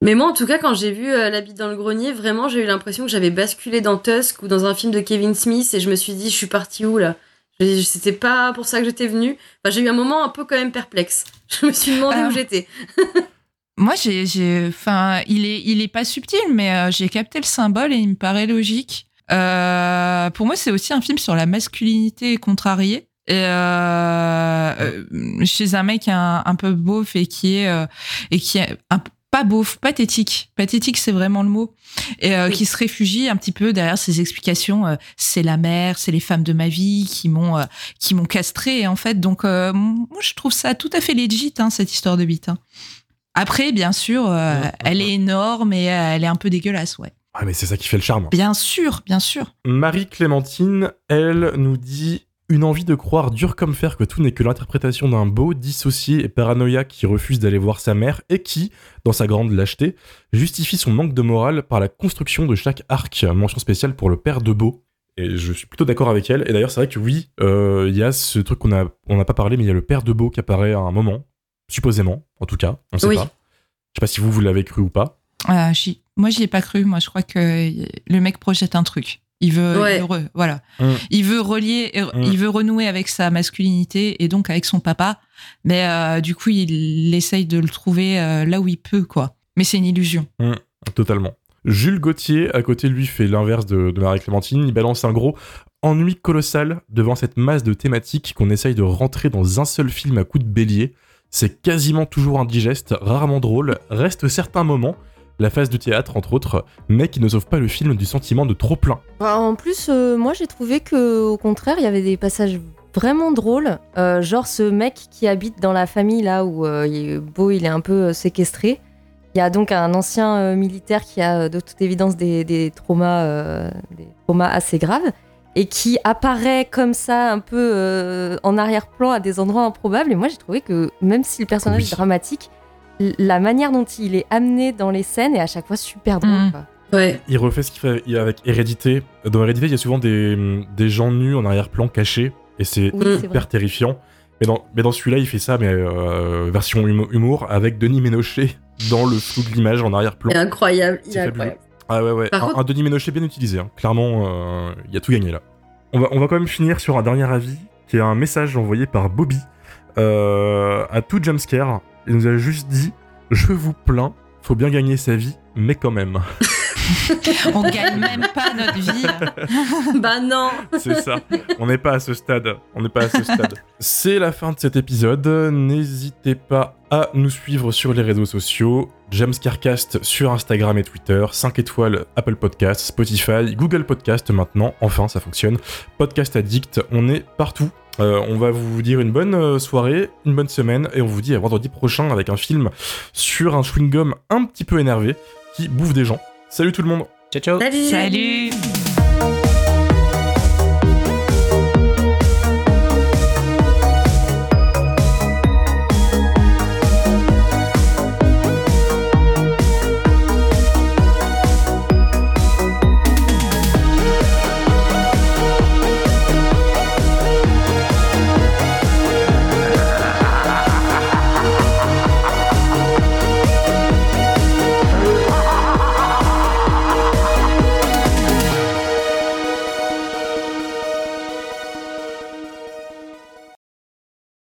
Mais moi en tout cas, quand j'ai vu euh, La bite dans le grenier, vraiment j'ai eu l'impression que j'avais basculé dans Tusk ou dans un film de Kevin Smith et je me suis dit, je suis partie où là? C'était pas pour ça que j'étais venue. Enfin, j'ai eu un moment un peu quand même perplexe. Je me suis demandé Alors, où j'étais. Moi, j'ai, enfin, il est, il est pas subtil, mais euh, j'ai capté le symbole et il me paraît logique. Euh, pour moi, c'est aussi un film sur la masculinité contrariée. Et euh, chez un mec un, un peu beauf et qui est et qui est un, pas beauf, pathétique. Pathétique, c'est vraiment le mot. Et Oui. qui se réfugie un petit peu derrière ses explications. c'est la mère, c'est les femmes de ma vie qui m'ont qui m'ont castré en fait. Donc moi, je trouve ça tout à fait legit hein, cette histoire de bite. hein. Après, bien sûr, euh, Ouais, ouais, elle ouais. est énorme et euh, elle est un peu dégueulasse, ouais. Ah, mais c'est ça qui fait le charme. Bien sûr, bien sûr. Marie-Clémentine, elle, nous dit une envie de croire dur comme fer que tout n'est que l'interprétation d'un beau, dissocié et paranoïaque qui refuse d'aller voir sa mère et qui, dans sa grande lâcheté, justifie son manque de morale par la construction de chaque arc. Mention spéciale pour le père de Beau. Et je suis plutôt d'accord avec elle. Et d'ailleurs, c'est vrai que oui, euh, il y a ce truc qu'on on n'a pas parlé, mais il y a le père de Beau qui apparaît à un moment, supposément, en tout cas, on sait Oui. pas. Je sais pas si vous, vous l'avez cru ou pas. Euh, moi, j'y ai pas cru. Moi, je crois que le mec projette un truc. Il veut, Ouais. il veut re- voilà. Mm. Il veut relier, Mm. il veut renouer avec sa masculinité et donc avec son papa. Mais euh, du coup, il essaye de le trouver euh, là où il peut, quoi. Mais c'est une illusion. Totalement. Jules Gauthier, à côté de lui, fait l'inverse de, de Marie-Clémentine. Il balance un gros ennui colossal devant cette masse de thématiques qu'on essaye de rentrer dans un seul film à coup de bélier. C'est quasiment toujours indigeste, rarement drôle, reste certains moments, la phase de théâtre entre autres, mais qui ne sauve pas le film du sentiment de trop plein. En plus, euh, moi j'ai trouvé que au contraire, il y avait des passages vraiment drôles. Euh, genre ce mec qui habite dans la famille là où euh, il est beau, il est un peu séquestré. Il y a donc un ancien militaire qui a de toute évidence des, traumas, des traumas assez graves et qui apparaît comme ça un peu euh, en arrière-plan à des endroits improbables. Et moi j'ai trouvé que même si le personnage Oui. est dramatique, la manière dont il est amené dans les scènes est à chaque fois super drôle. Quoi. Ouais. Il refait ce qu'il fait avec Hérédité. Dans Hérédité, il y a souvent des, des gens nus en arrière-plan cachés, et c'est Oui, hyper terrifiant. Mais dans, mais dans celui-là, il fait ça, mais euh, version humo- humour, avec Denis Ménochet dans le flou de l'image en arrière-plan. Incroyable. Il C'est est fabuleux. incroyable. Ah ouais, ouais. Par un, contre- un Denis Ménochet bien utilisé. hein. Clairement, euh, il y a tout gagné là. On va, on va quand même finir sur un dernier avis, qui est un message envoyé par Bobby euh, à tout jumpscare. Il nous a juste dit Je vous plains, faut bien gagner sa vie, mais quand même. On gagne même pas notre vie. bah non. C'est ça. On n'est pas à ce stade. On n'est pas à ce stade. C'est la fin de cet épisode. N'hésitez pas à nous suivre sur les réseaux sociaux. James Carcast sur Instagram et Twitter. 5 étoiles Apple Podcast, Spotify, Google Podcast maintenant. Enfin, ça fonctionne. Podcast Addict. On est partout. Euh, on va vous dire une bonne euh, soirée, une bonne semaine, et on vous dit à vendredi prochain avec un film sur un chewing-gum un petit peu énervé qui bouffe des gens. Salut tout le monde Ciao, ciao. Salut. Salut